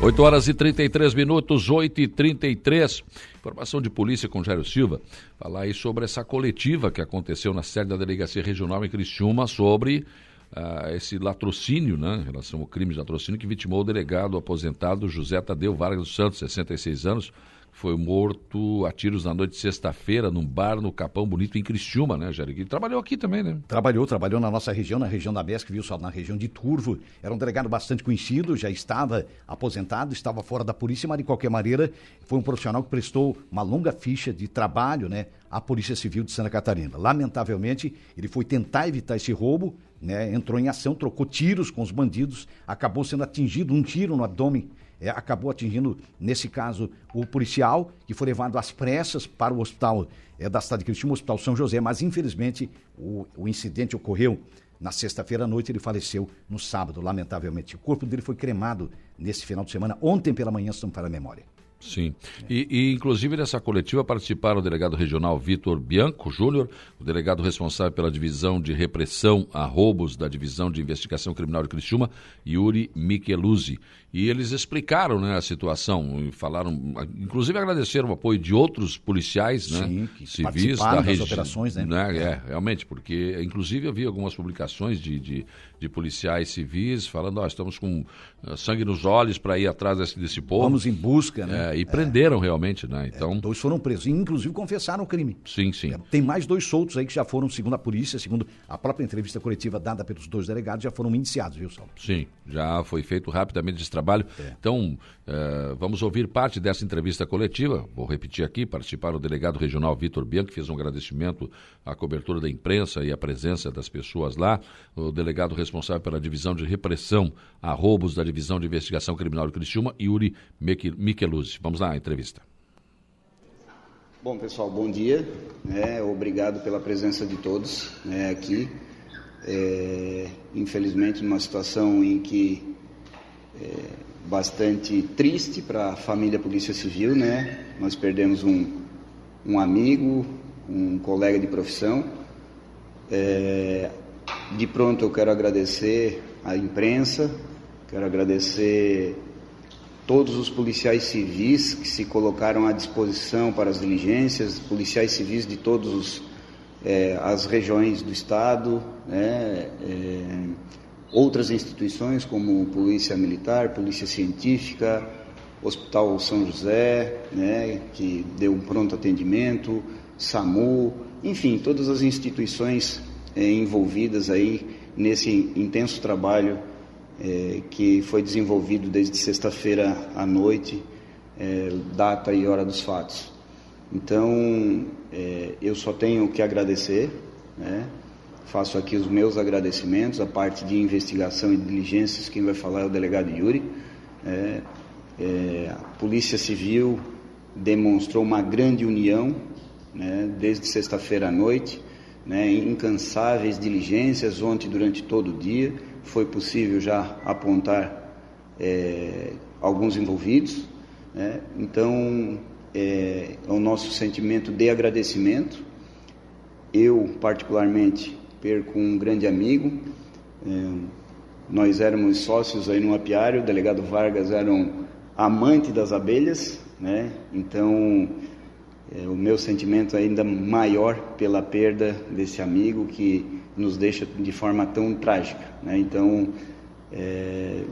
8 horas e 33 minutos, 8 e 33. Informação de polícia com Jairo Silva. Falar aí sobre essa coletiva que aconteceu na sede da Delegacia Regional em Criciúma sobre uh, esse latrocínio, né, em relação ao crime de latrocínio que vitimou o delegado aposentado José Tadeu Vargas dos Santos, 66 anos, foi morto a tiros na noite de sexta-feira num bar no Capão Bonito em Criciúma, né, Jair? Trabalhou aqui também, né? Trabalhou, trabalhou na nossa região, na região da Besc, viu só, na região de Turvo. Era um delegado bastante conhecido, já estava aposentado, estava fora da polícia, mas de qualquer maneira foi um profissional que prestou uma longa ficha de trabalho, né, à Polícia Civil de Santa Catarina. Lamentavelmente, ele foi tentar evitar esse roubo, né, entrou em ação, trocou tiros com os bandidos, acabou sendo atingido um tiro no abdômen é, acabou atingindo, nesse caso, o policial, que foi levado às pressas para o hospital é, da cidade de Cristina, o Hospital São José, mas infelizmente o, o incidente ocorreu na sexta-feira à noite, ele faleceu no sábado, lamentavelmente. O corpo dele foi cremado nesse final de semana, ontem pela manhã, estamos para a memória. Sim. E, e, inclusive dessa coletiva participaram o delegado regional Vitor Bianco Júnior, o delegado responsável pela divisão de repressão a roubos da divisão de investigação criminal de Criciúma, Yuri Micheluzzi. E eles explicaram né, a situação, e falaram, inclusive agradeceram o apoio de outros policiais né, Sim, que civis da região. operações, né? né? É, realmente, porque inclusive vi algumas publicações de, de, de policiais civis falando, ó, estamos com uh, sangue nos olhos para ir atrás desse, desse povo. Vamos em busca, né? É, e prenderam é. realmente, né? Então... É, dois foram presos, e inclusive confessaram o crime. Sim, sim. É, tem mais dois soltos aí que já foram, segundo a polícia, segundo a própria entrevista coletiva dada pelos dois delegados, já foram indiciados, viu, Saulo? Sim, já foi feito rapidamente esse trabalho. É. Então, uh, vamos ouvir parte dessa entrevista coletiva. Vou repetir aqui: participaram o delegado regional Vitor Bianco, que fez um agradecimento à cobertura da imprensa e à presença das pessoas lá. O delegado responsável pela divisão de repressão a roubos da divisão de investigação criminal de Criciúma, Yuri Micheluzzi. Vamos lá, a entrevista. Bom, pessoal, bom dia. É, obrigado pela presença de todos né, aqui. É, infelizmente, numa situação em que é, bastante triste para a família Polícia Civil, né? Nós perdemos um, um amigo, um colega de profissão. É, de pronto eu quero agradecer à imprensa, quero agradecer todos os policiais civis que se colocaram à disposição para as diligências, policiais civis de todas é, as regiões do estado, né? É, outras instituições como Polícia Militar, Polícia Científica, Hospital São José, né, que deu um pronto atendimento, SAMU, enfim, todas as instituições é, envolvidas aí nesse intenso trabalho é, que foi desenvolvido desde sexta-feira à noite, é, data e hora dos fatos. Então, eu só tenho que agradecer, né? Faço aqui os meus agradecimentos. A parte de investigação e diligências, quem vai falar é o delegado Yuri. É, é, a Polícia Civil demonstrou uma grande união né, desde sexta-feira à noite, né, incansáveis diligências ontem durante todo o dia. Foi possível já apontar é, alguns envolvidos. Né, então, é, é o nosso sentimento de agradecimento. Eu, particularmente, perco um grande amigo. É, nós éramos sócios aí no apiário, o delegado Vargas era um amante das abelhas, né? Então, é, o meu sentimento é ainda maior pela perda desse amigo que nos deixa de forma tão trágica, né? Então, é,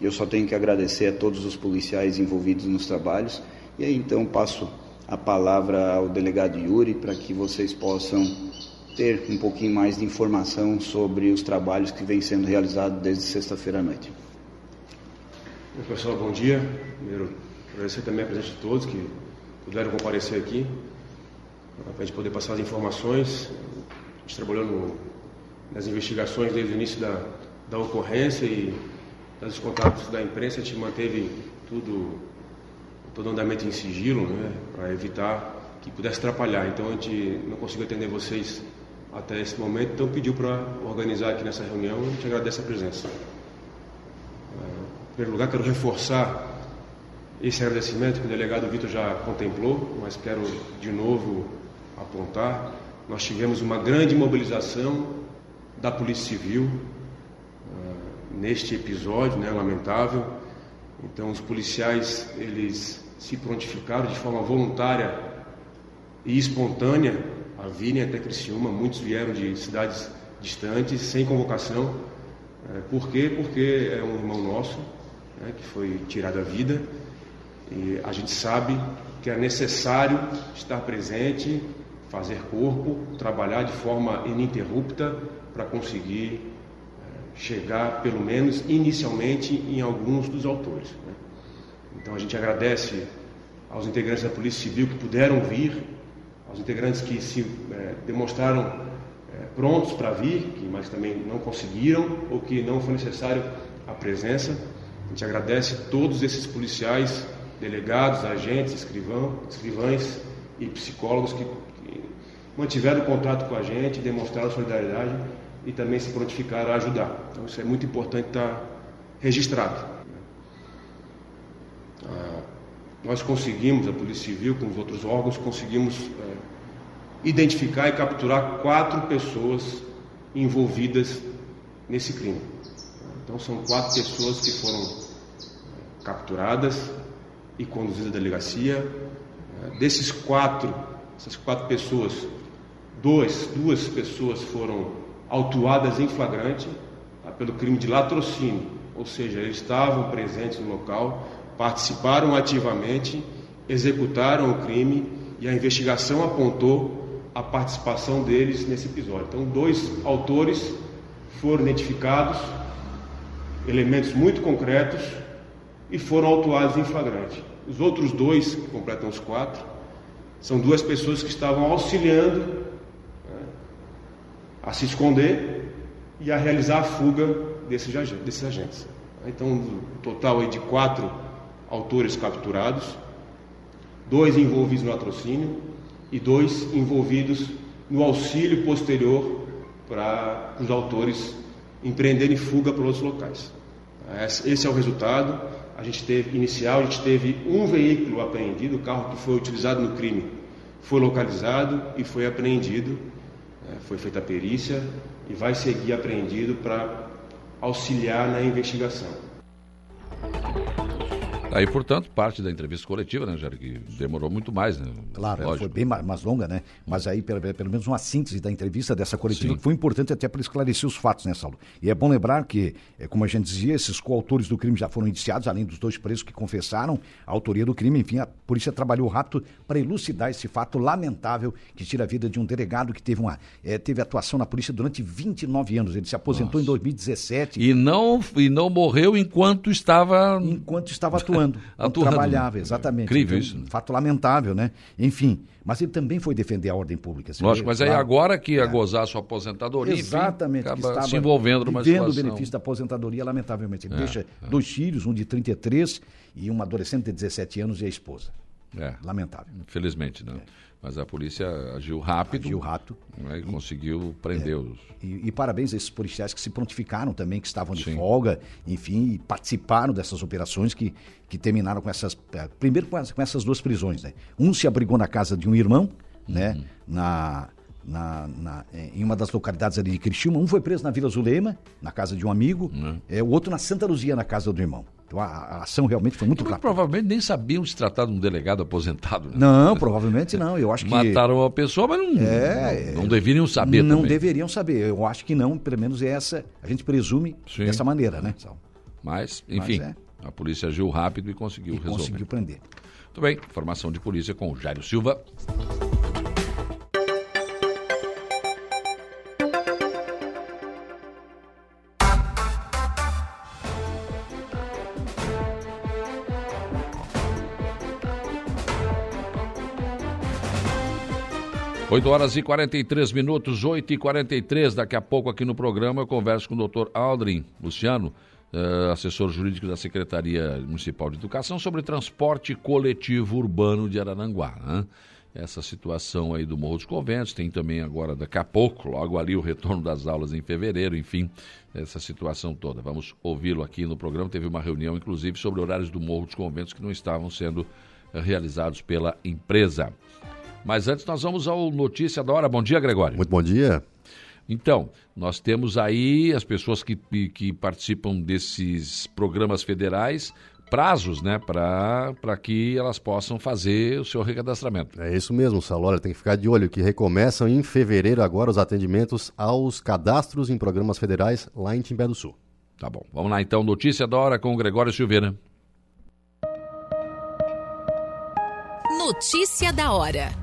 eu só tenho que agradecer a todos os policiais envolvidos nos trabalhos e aí então passo a palavra ao delegado Yuri para que vocês possam ter um pouquinho mais de informação sobre os trabalhos que vêm sendo realizados desde sexta-feira à noite. Pessoal, bom dia. Primeiro, agradecer também a presença de todos que puderam comparecer aqui para a gente poder passar as informações. A gente trabalhou no, nas investigações desde o início da, da ocorrência e dos contatos da imprensa, a gente manteve tudo, todo andamento em sigilo, né, para evitar que pudesse atrapalhar. Então a gente não conseguiu atender vocês até esse momento, então pediu para organizar aqui nessa reunião e gente agradece a presença. Em primeiro lugar, quero reforçar esse agradecimento que o delegado Vitor já contemplou, mas quero de novo apontar. Nós tivemos uma grande mobilização da Polícia Civil uh, neste episódio, né, lamentável. Então, os policiais eles se prontificaram de forma voluntária e espontânea a virem até Criciúma. Muitos vieram de cidades distantes, sem convocação. Uh, por quê? Porque é um irmão nosso né, que foi tirado a vida. E a gente sabe que é necessário estar presente, fazer corpo, trabalhar de forma ininterrupta para conseguir é, chegar, pelo menos inicialmente, em alguns dos autores. Né? Então a gente agradece aos integrantes da Polícia Civil que puderam vir, aos integrantes que se é, demonstraram é, prontos para vir, mas também não conseguiram ou que não foi necessário a presença. A gente agradece todos esses policiais, delegados, agentes, escrivão, escrivães e psicólogos que, que mantiveram contato com a gente, demonstraram solidariedade e também se prontificaram a ajudar. Então isso é muito importante estar registrado. Ah, nós conseguimos, a Polícia Civil, com os outros órgãos, conseguimos é, identificar e capturar quatro pessoas envolvidas nesse crime. Então são quatro pessoas que foram capturadas e conduzidas à delegacia. Desses quatro, essas quatro pessoas, dois, duas pessoas foram autuadas em flagrante tá, pelo crime de latrocínio, ou seja, eles estavam presentes no local, participaram ativamente, executaram o crime e a investigação apontou a participação deles nesse episódio. Então, dois autores foram identificados, elementos muito concretos, e foram autuados em flagrante. Os outros dois, que completam os quatro, são duas pessoas que estavam auxiliando né, a se esconder e a realizar a fuga desses, agentes. Então, um total de quatro autores capturados, dois envolvidos no latrocínio e dois envolvidos no auxílio posterior para os autores empreenderem fuga para outros locais. Esse é o resultado a gente teve, inicial, a gente teve um veículo apreendido, o carro que foi utilizado no crime foi localizado e foi apreendido, né, foi feita a perícia e vai seguir apreendido para auxiliar na investigação. Aí, portanto, parte da entrevista coletiva, né, Jair, que demorou muito mais, né? Claro, ela foi bem mais longa, né? Mas aí, pelo, pelo menos uma síntese da entrevista dessa coletiva, Sim. que foi importante até para esclarecer os fatos, né, Saulo? E é bom lembrar que, é, como a gente dizia, esses coautores do crime já foram indiciados, além dos dois presos que confessaram a autoria do crime. Enfim, a polícia trabalhou rápido para elucidar esse fato lamentável que tira a vida de um delegado que teve, uma, é, teve atuação na polícia durante 29 anos. Ele se aposentou Nossa. em 2017. E não, e não morreu enquanto estava... Enquanto estava atuando atuando, atuando. trabalhava, exatamente. Incrível Então, isso. né? Fato lamentável, né? Enfim, mas ele também foi defender a ordem pública. Lógico, mas aí claro. agora que ia gozar a sua aposentadoria, enfim, Exatamente. que acaba estava se envolvendo numa vivendo o situação. benefício da aposentadoria, lamentavelmente. Ele É, deixa dois filhos, um de 33 e uma adolescente de 17 anos e a esposa. É, Lamentável. infelizmente, né? Mas a polícia agiu rápido. Agiu rápido. né, e conseguiu prender os. E, e parabéns a esses policiais que se prontificaram também, que estavam de Sim. folga, enfim, e participaram dessas operações que, que terminaram com essas. eh, Primeiro com, as- com essas duas prisões, né? Um se abrigou na casa de um irmão, né? Uhum. Na, na, na- eh, em uma das localidades ali de Criciúma. Um foi preso na Vila Zulema, na casa de um amigo, Uhum. é, o outro na Santa Luzia, na casa do irmão. Então a, a ação realmente foi muito Muito rápida. provavelmente nem sabiam se tratar de um delegado aposentado. Né? Não, provavelmente não. Eu acho que. Mataram a pessoa, mas não, É, não, não deveriam saber não também. deveriam saber. Eu acho que não, pelo menos essa, a gente presume Sim. dessa maneira, né? Mas, enfim, Mas é. a polícia agiu rápido e conseguiu E resolver. conseguiu prender. Muito bem, informação de polícia com o Jairo Silva. Oito horas e 43 minutos, 8 e 43 Daqui a pouco aqui no programa eu converso com o doutor Aldrin Luciano, eh, assessor jurídico da Secretaria Municipal de Educação, sobre transporte coletivo urbano de Araranguá. né? Essa situação aí do Morro dos Conventos, tem também agora, daqui a pouco, logo ali, o retorno das aulas em fevereiro, enfim, essa situação toda. Vamos ouvi-lo aqui no programa. Teve uma reunião, inclusive, sobre horários do Morro dos Conventos que não estavam sendo eh, realizados pela empresa. Mas antes nós vamos ao Notícia da Hora. Bom dia, Gregório. Muito bom dia. Então, nós temos aí as pessoas que, que participam desses programas federais, prazos, né, para que elas possam fazer o seu recadastramento. É isso mesmo, Saulo. Olha, tem que ficar de olho que recomeçam em fevereiro agora os atendimentos aos cadastros em programas federais lá em Timbé do Sul. Tá bom. Vamos lá então, Notícia da Hora com o Gregório Silveira. Notícia da hora.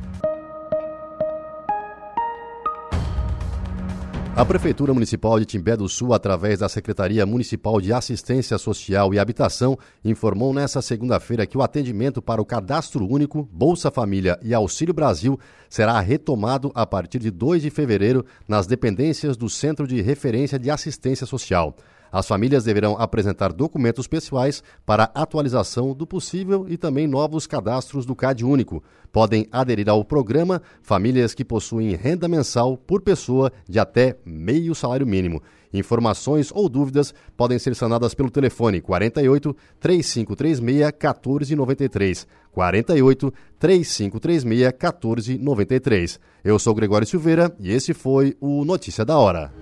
A Prefeitura Municipal de Timbé do Sul, através da Secretaria Municipal de Assistência Social e Habitação, informou nesta segunda-feira que o atendimento para o Cadastro Único, Bolsa Família e Auxílio Brasil será retomado a partir de 2 de fevereiro nas dependências do Centro de Referência de Assistência Social. As famílias deverão apresentar documentos pessoais para atualização do possível e também novos cadastros do CAD Único. Podem aderir ao programa famílias que possuem renda mensal por pessoa de até meio salário mínimo. Informações ou dúvidas podem ser sanadas pelo telefone 48 3536 1493. 48 3536 1493. Eu sou Gregório Silveira e esse foi o Notícia da Hora.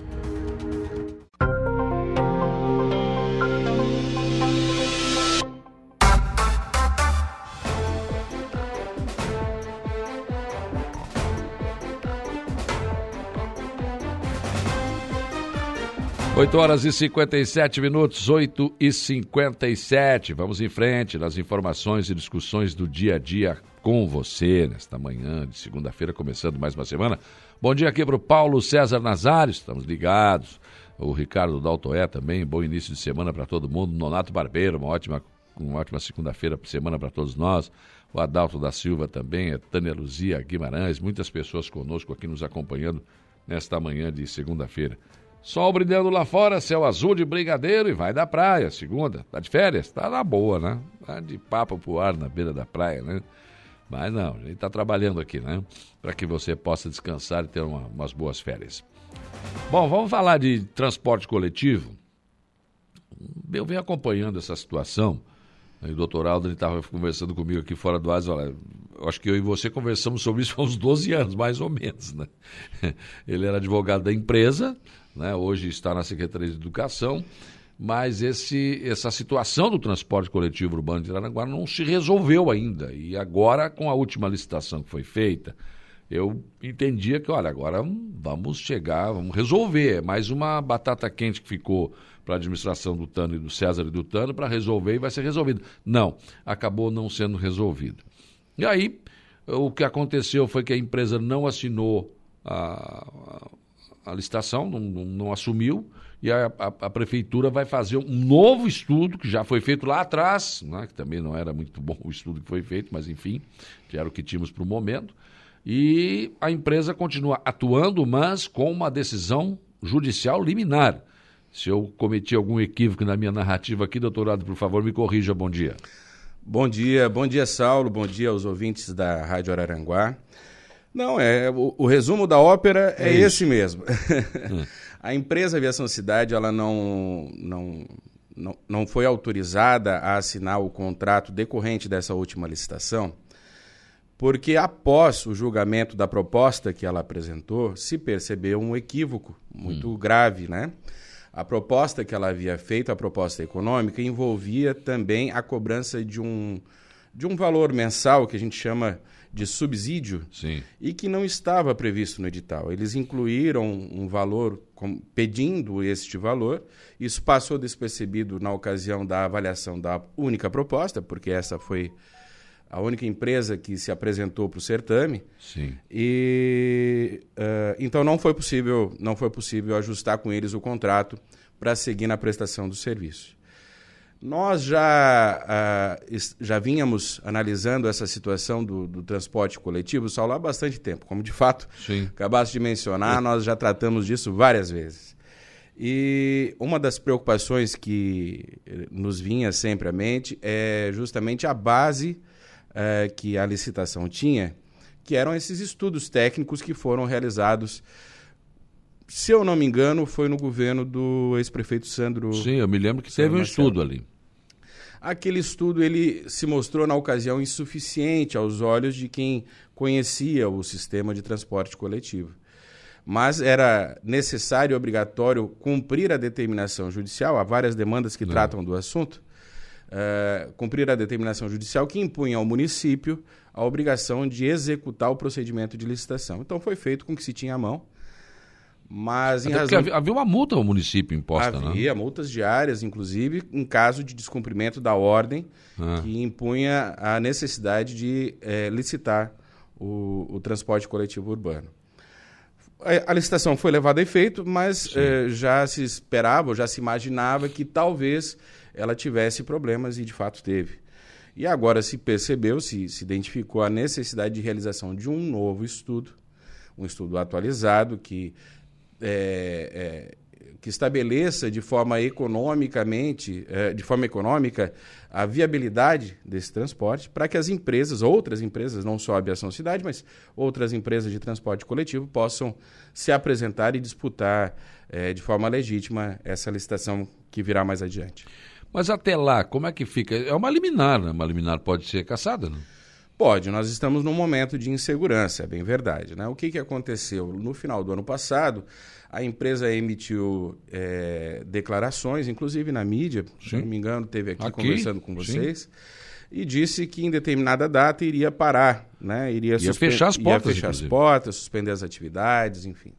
Oito horas e 57 minutos, 8 e 57. Vamos em frente nas informações e discussões do dia a dia com você, nesta manhã de segunda-feira, começando mais uma semana. Bom dia aqui para o Paulo César Nazário, estamos ligados. O Ricardo Daltoé também, bom início de semana para todo mundo. Nonato Barbeiro, uma ótima, uma ótima segunda-feira, semana para todos nós. O Adalto da Silva também, a Tânia Luzia Guimarães, muitas pessoas conosco aqui nos acompanhando nesta manhã de segunda-feira. Sol brilhando lá fora, céu azul de brigadeiro e vai da praia. Segunda, tá de férias? Tá na boa, né? Tá de papo pro ar na beira da praia, né? Mas não, a gente tá trabalhando aqui, né? Para que você possa descansar e ter uma, umas boas férias. Bom, vamos falar de transporte coletivo. Eu venho acompanhando essa situação. Aí o doutor Aldo estava conversando comigo aqui fora do ar, eu acho que eu e você conversamos sobre isso há uns 12 anos, mais ou menos, né? Ele era advogado da empresa, né? hoje está na Secretaria de Educação, mas esse, essa situação do transporte coletivo urbano de Aranaguá não se resolveu ainda. E agora, com a última licitação que foi feita, eu entendia que, olha, agora vamos chegar, vamos resolver. É mais uma batata quente que ficou para a administração do Tano e do César e do Tano para resolver e vai ser resolvido. Não, acabou não sendo resolvido. E aí, o que aconteceu foi que a empresa não assinou a, a, licitação, não, não, não, assumiu, e a, a, a, prefeitura vai fazer um novo estudo que já foi feito lá atrás, né, que também não era muito bom o estudo que foi feito, mas enfim, que era o que tínhamos para o momento. E a empresa continua atuando, mas com uma decisão judicial liminar. Se eu cometi algum equívoco na minha narrativa aqui, doutorado, por favor, me corrija. Bom dia. Bom dia, bom dia, Saulo. Bom dia aos ouvintes da Rádio Araranguá. Não, é o, o resumo da ópera é, é esse mesmo. hum. A empresa Aviação Cidade, ela não, não, não, não foi autorizada a assinar o contrato decorrente dessa última licitação, porque após o julgamento da proposta que ela apresentou, se percebeu um equívoco muito hum. grave, né? A proposta que ela havia feito, a proposta econômica, envolvia também a cobrança de um, de um valor mensal que a gente chama de subsídio Sim. e que não estava previsto no edital. Eles incluíram um valor com, pedindo este valor. Isso passou despercebido na ocasião da avaliação da única proposta, porque essa foi a única empresa que se apresentou para o certame. Sim. E uh, então não foi possível, não foi possível ajustar com eles o contrato para seguir na prestação do serviço. Nós já, uh, já vínhamos analisando essa situação do, do transporte coletivo, só há bastante tempo. Como de fato Sim. acabaste de mencionar, nós já tratamos disso várias vezes. E uma das preocupações que nos vinha sempre à mente é justamente a base uh, que a licitação tinha, que eram esses estudos técnicos que foram realizados se eu não me engano, foi no governo do ex-prefeito Sandro. Sim, eu me lembro que teve um estudo ali. Aquele estudo ele se mostrou na ocasião insuficiente aos olhos de quem conhecia o sistema de transporte coletivo. Mas era necessário e obrigatório cumprir a determinação judicial, há várias demandas que não. tratam do assunto, uh, cumprir a determinação judicial que impunha ao município a obrigação de executar o procedimento de licitação. Então foi feito com que se tinha à mão mas em razão... havia, havia uma multa ao município imposta, havia, né? Havia multas diárias, inclusive, em caso de descumprimento da ordem ah. que impunha a necessidade de é, licitar o, o, transporte coletivo urbano. A, a, licitação foi levada a efeito, mas é, já se esperava, já se imaginava que talvez ela tivesse problemas e de fato teve. E agora se percebeu, se, se identificou a necessidade de realização de um novo estudo, um estudo atualizado que é, é, que estabeleça de forma economicamente, é, de forma econômica, a viabilidade desse transporte para que as empresas, outras empresas, não só a Aviação Cidade, mas outras empresas de transporte coletivo possam se apresentar e disputar é, de forma legítima essa licitação que virá mais adiante. Mas até lá, como é que fica? É uma liminar, né? Uma liminar pode ser caçada, não? Pode, nós estamos num momento de insegurança, é bem verdade. Né? O que, que aconteceu? No final do ano passado, a empresa emitiu é, declarações, inclusive na mídia, Sim. se não me engano, teve aqui, aqui? conversando com vocês, Sim. e disse que em determinada data iria parar, né? iria, ia fechar as portas, ia fechar as portas, suspender as atividades, enfim.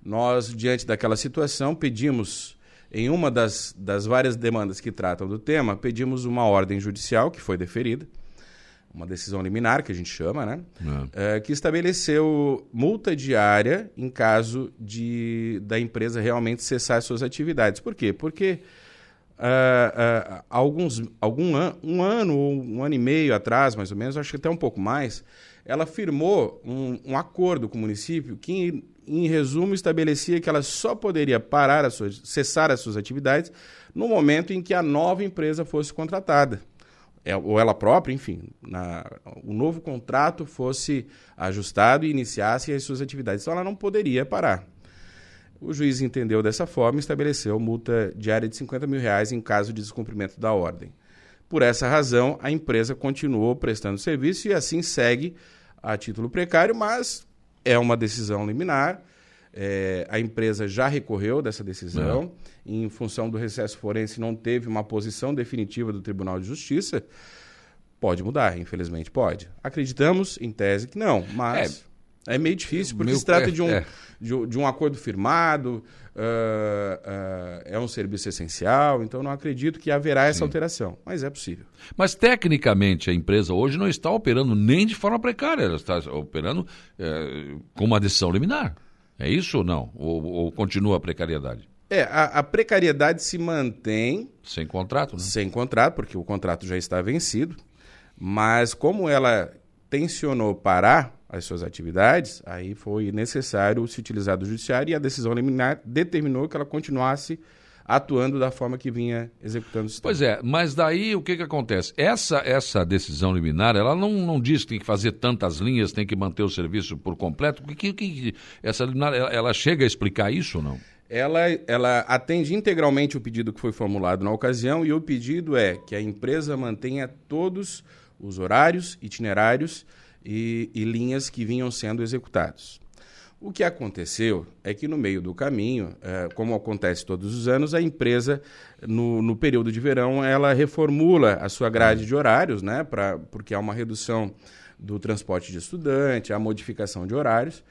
Nós, diante daquela situação, pedimos em uma das, das várias demandas que tratam do tema, pedimos uma ordem judicial, que foi deferida, uma decisão liminar, que a gente chama, né? É. É, que estabeleceu multa diária em caso de da empresa realmente cessar suas atividades. Por quê? Porque uh, uh, alguns, algum an, um ano ou um ano e meio atrás, mais ou menos, acho que até um pouco mais, ela firmou um, um acordo com o município que, em, em resumo, estabelecia que ela só poderia parar as suas, cessar as suas atividades no momento em que a nova empresa fosse contratada ou ela própria, enfim, na, o novo contrato fosse ajustado e iniciasse as suas atividades. Então ela não poderia parar. O juiz entendeu dessa forma e estabeleceu multa diária de 50 mil reais em caso de descumprimento da ordem. Por essa razão, a empresa continuou prestando serviço e assim segue a título precário, mas é uma decisão liminar é, a empresa já recorreu dessa decisão, é. em função do recesso forense não teve uma posição definitiva do Tribunal de Justiça. Pode mudar, infelizmente pode. Acreditamos, em tese, que não, mas é, é meio difícil, porque Meu, se trata é, de, um, de, de, um acordo firmado, uh, uh, é um serviço essencial, então não acredito que haverá essa Sim. alteração, mas é possível. Mas tecnicamente a empresa hoje não está operando nem de forma precária, ela está operando uh, com uma decisão liminar. É isso ou não? Ou, ou continua a precariedade? É, a, a precariedade se mantém. Sem contrato, né? Sem contrato, porque o contrato já está vencido. Mas como ela tensionou parar as suas atividades, aí foi necessário se utilizar do judiciário e a decisão liminar determinou que ela continuasse atuando da forma que vinha executando o sistema. Pois é, mas daí o que, que acontece? Essa, essa decisão liminar, ela não, não diz que tem que fazer tantas linhas, tem que manter o serviço por completo. O que, que, essa liminar, ela, ela chega a explicar isso ou não? Ela, ela atende integralmente o pedido que foi formulado na ocasião e o pedido é que a empresa mantenha todos os horários, itinerários e, e linhas que vinham sendo executados. O que aconteceu é que no meio do caminho, é, como acontece todos os anos, a empresa, no, no, período de verão, ela reformula a sua grade de horários, né, pra, porque há uma redução do transporte de estudante, a modificação de horários.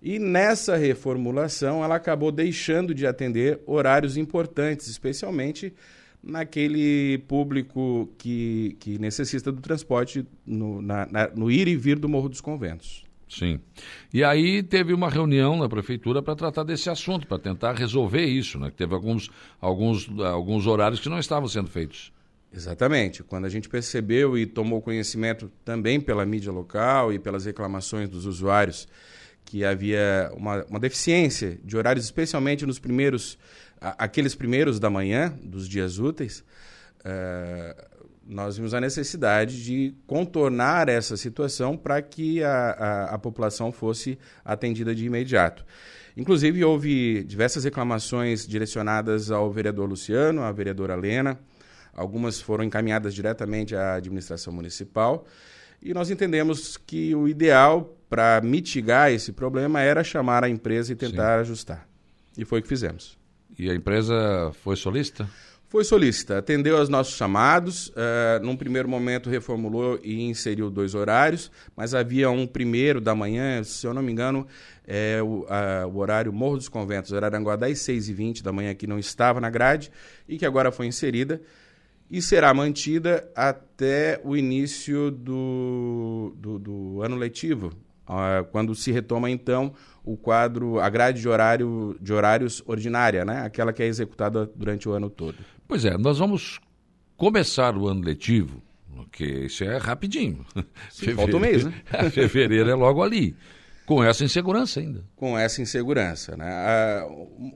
E nessa reformulação, ela acabou deixando de atender horários importantes, especialmente naquele público que, que necessita do transporte no, na, na, no ir e vir do Morro dos Conventos. Sim. E aí teve uma reunião na prefeitura para tratar desse assunto, para tentar resolver isso, né? Teve alguns, alguns, alguns horários que não estavam sendo feitos. Exatamente. Quando a gente percebeu e tomou conhecimento também pela mídia local e pelas reclamações dos usuários que havia uma, uma deficiência de horários, especialmente nos primeiros, aqueles primeiros da manhã, dos dias úteis, uh, nós vimos a necessidade de contornar essa situação para que a, a, a, população fosse atendida de imediato. Inclusive, houve diversas reclamações direcionadas ao vereador Luciano, à vereadora Lena, algumas foram encaminhadas diretamente à administração municipal, e nós entendemos que o ideal para mitigar esse problema era chamar a empresa e tentar Sim. ajustar. E foi o que fizemos. E a empresa foi solícita? Foi solícita, atendeu aos nossos chamados, uh, num primeiro momento reformulou e inseriu dois horários, mas havia um primeiro da manhã, se eu não me engano, é o, uh, o horário Morro dos Conventos, Araranguá, das 6h20 da manhã, que não estava na grade e que agora foi inserida e será mantida até o início do, do, do ano letivo, quando se retoma então o quadro, a grade de, horário, de horários ordinária, né? aquela que é executada durante o ano todo. Pois é, nós vamos começar o ano letivo, que isso é rapidinho. Sim, falta um mês, né? Fevereiro é logo ali. Com essa insegurança ainda. Com essa insegurança. Né?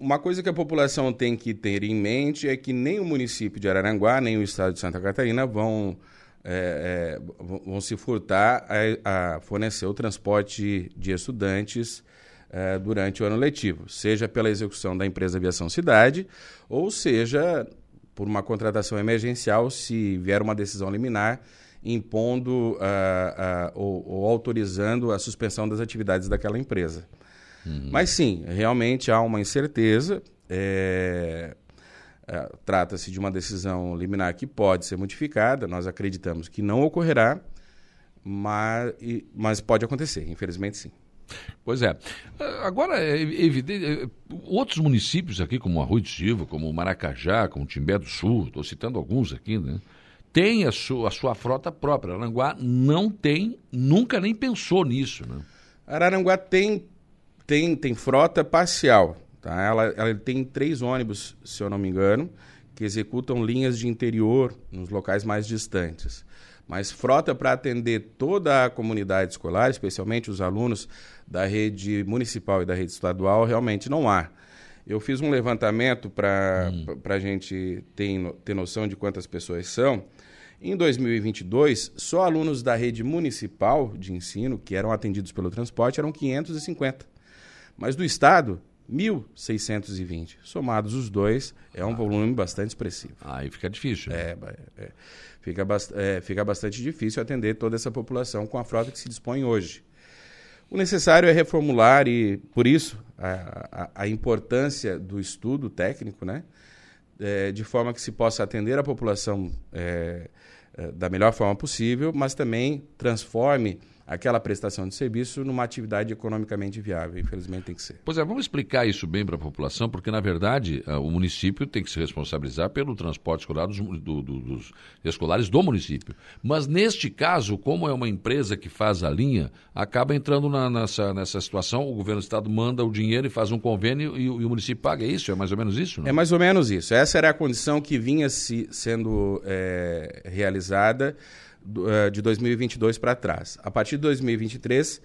uma coisa que a população tem que ter em mente é que nem o município de Araranguá, nem o estado de Santa Catarina vão, é, é, vão se furtar a, a, fornecer o transporte de estudantes é, durante o ano letivo, seja pela execução da empresa Aviação Cidade, ou seja por uma contratação emergencial se vier uma decisão liminar impondo uh, uh, ou, ou, autorizando a suspensão das atividades daquela empresa. Uhum. Mas sim, realmente há uma incerteza. É, é, Trata-se de uma decisão liminar que pode ser modificada, nós acreditamos que não ocorrerá, mas, mas pode acontecer, infelizmente sim. Pois é. Agora, é evidente, é, outros municípios aqui, como Arroio de Silva, como Maracajá, como Timbé do Sul, estou citando alguns aqui, né? Tem a sua, a sua frota própria. Aranguá não tem, nunca nem pensou nisso, né? Araranguá tem, tem, tem frota parcial. Tá? Ela, ela tem três ônibus, se eu não me engano, que executam linhas de interior nos locais mais distantes. Mas frota para atender toda a comunidade escolar, especialmente os alunos da rede municipal e da rede estadual, realmente não há. Eu fiz um levantamento para hum. a gente ter, ter noção de quantas pessoas são. Em 2022, só alunos da rede municipal de ensino que eram atendidos pelo transporte eram 550. Mas do Estado, 1.620. Somados os dois, é um ah. volume bastante expressivo. Aí fica difícil. Né? É, é, fica, é, fica bastante difícil atender toda essa população com a frota que se dispõe hoje. O necessário é reformular e, por isso, a, a, a importância do estudo técnico, né? É, de forma que se possa atender a população é, é, da melhor forma possível, mas também transforme aquela prestação de serviço numa atividade economicamente viável. Infelizmente tem que ser. Pois é, vamos explicar isso bem para a população, porque na verdade uh, o município tem que se responsabilizar pelo transporte escolar dos, do, do, dos escolares do município. Mas neste caso, como é uma empresa que faz a linha, acaba entrando na, nessa, nessa situação, o governo do estado manda o dinheiro e faz um convênio e, e o município paga. É isso? É mais ou menos isso? Não? É mais ou menos isso. Essa era a condição que vinha se, sendo é, realizada de 2022 para trás. A partir de 2023,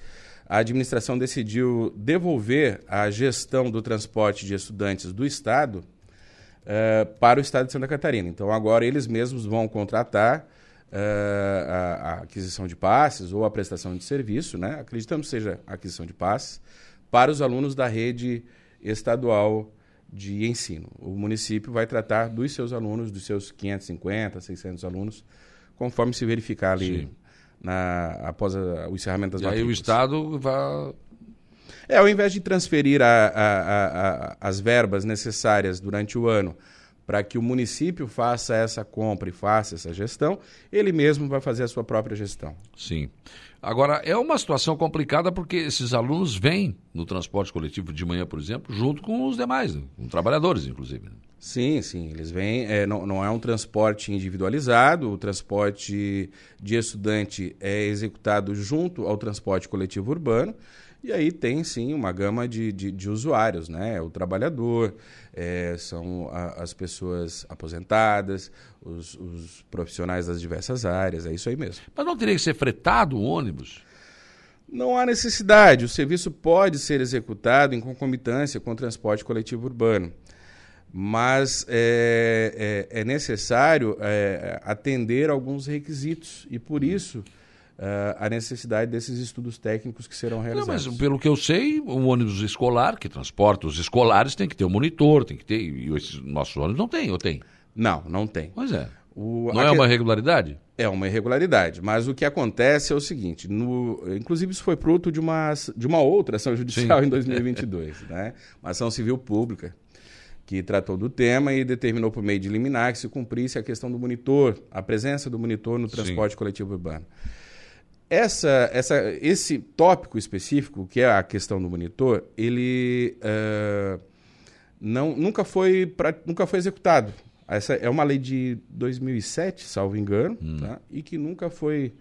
a administração decidiu devolver a gestão do transporte de estudantes do Estado uh, para o Estado de Santa Catarina. Então, agora eles mesmos vão contratar uh, a, a, aquisição de passes ou a prestação de serviço, né? acreditamos que seja aquisição de passes, para os alunos da rede estadual de ensino. O município vai tratar dos seus alunos, dos seus 550, 600 alunos, conforme se verificar ali na, após a, o encerramento das e matrículas. aí o Estado vai... É, ao invés de transferir a, a, as verbas necessárias durante o ano para que o município faça essa compra e faça essa gestão, ele mesmo vai fazer a sua própria gestão. Sim. Agora, é uma situação complicada porque esses alunos vêm no transporte coletivo de manhã, por exemplo, junto com os demais, com trabalhadores, inclusive. Né? Sim, sim. Eles vêm. É, não, não é um transporte individualizado, o transporte de estudante é executado junto ao transporte coletivo urbano. E aí tem sim uma gama de, de, de usuários, né? O trabalhador, é, são a, as pessoas aposentadas, os, os, profissionais das diversas áreas, é isso aí mesmo. Mas não teria que ser fretado o ônibus? Não há necessidade. O serviço pode ser executado em concomitância com o transporte coletivo urbano mas é, é, é necessário é, atender alguns requisitos e por isso uh, a necessidade desses estudos técnicos que serão realizados. Não, mas pelo que eu sei, um ônibus escolar que transporta os escolares tem que ter um monitor, tem que ter e esses nossos ônibus não tem, ou tem? Não, não tem. Pois é. O, não é uma irregularidade? É uma irregularidade, mas o que acontece é o seguinte, no, inclusive isso foi fruto de uma, de uma outra ação judicial Sim. em 2022, né? uma ação civil pública que tratou do tema e determinou por meio de liminar que se cumprisse a questão do monitor, a presença do monitor no transporte Sim. coletivo urbano. Essa, essa, esse tópico específico, que é a questão do monitor, ele uh, não, nunca, foi pra, nunca foi executado. Essa é uma lei de 2007, salvo engano, hum. tá? e que nunca foi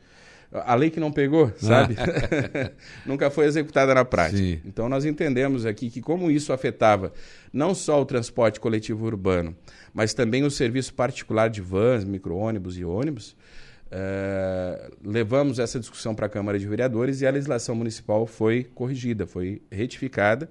a lei que não pegou, sabe? Nunca foi executada na prática. Sim. Então nós entendemos aqui que como isso afetava não só o transporte coletivo urbano, mas também o serviço particular de vans, micro-ônibus e ônibus, eh, levamos essa discussão para a Câmara de Vereadores e a legislação municipal foi corrigida, foi retificada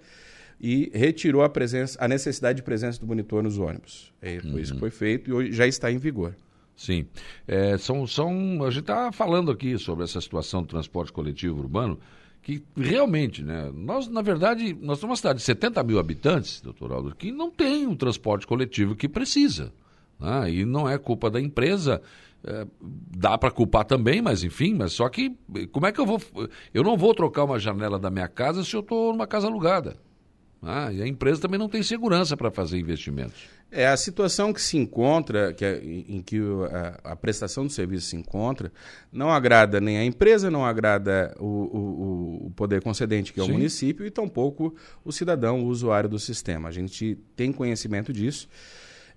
e retirou a, presença, a necessidade de presença do monitor nos ônibus. É, foi uhum. isso que uhum. foi feito e hoje já está em vigor. Sim. É, são, são, a gente está falando aqui sobre essa situação do transporte coletivo urbano, que realmente, né, nós, na verdade, nós somos uma cidade de 70 mil habitantes, doutor Aldo, que não tem o transporte coletivo que precisa. Né? E não é culpa da empresa. É, dá para culpar também, mas enfim, mas só que como é que eu vou. Eu não vou trocar uma janela da minha casa se eu estou numa casa alugada. Ah, e a empresa também não tem segurança para fazer investimentos. É a situação que se encontra, que é, em que a, a, prestação do serviço se encontra, não agrada nem a empresa, não agrada o, o, o poder concedente, que é Sim. o município, e tampouco o cidadão, o usuário do sistema. A gente tem conhecimento disso.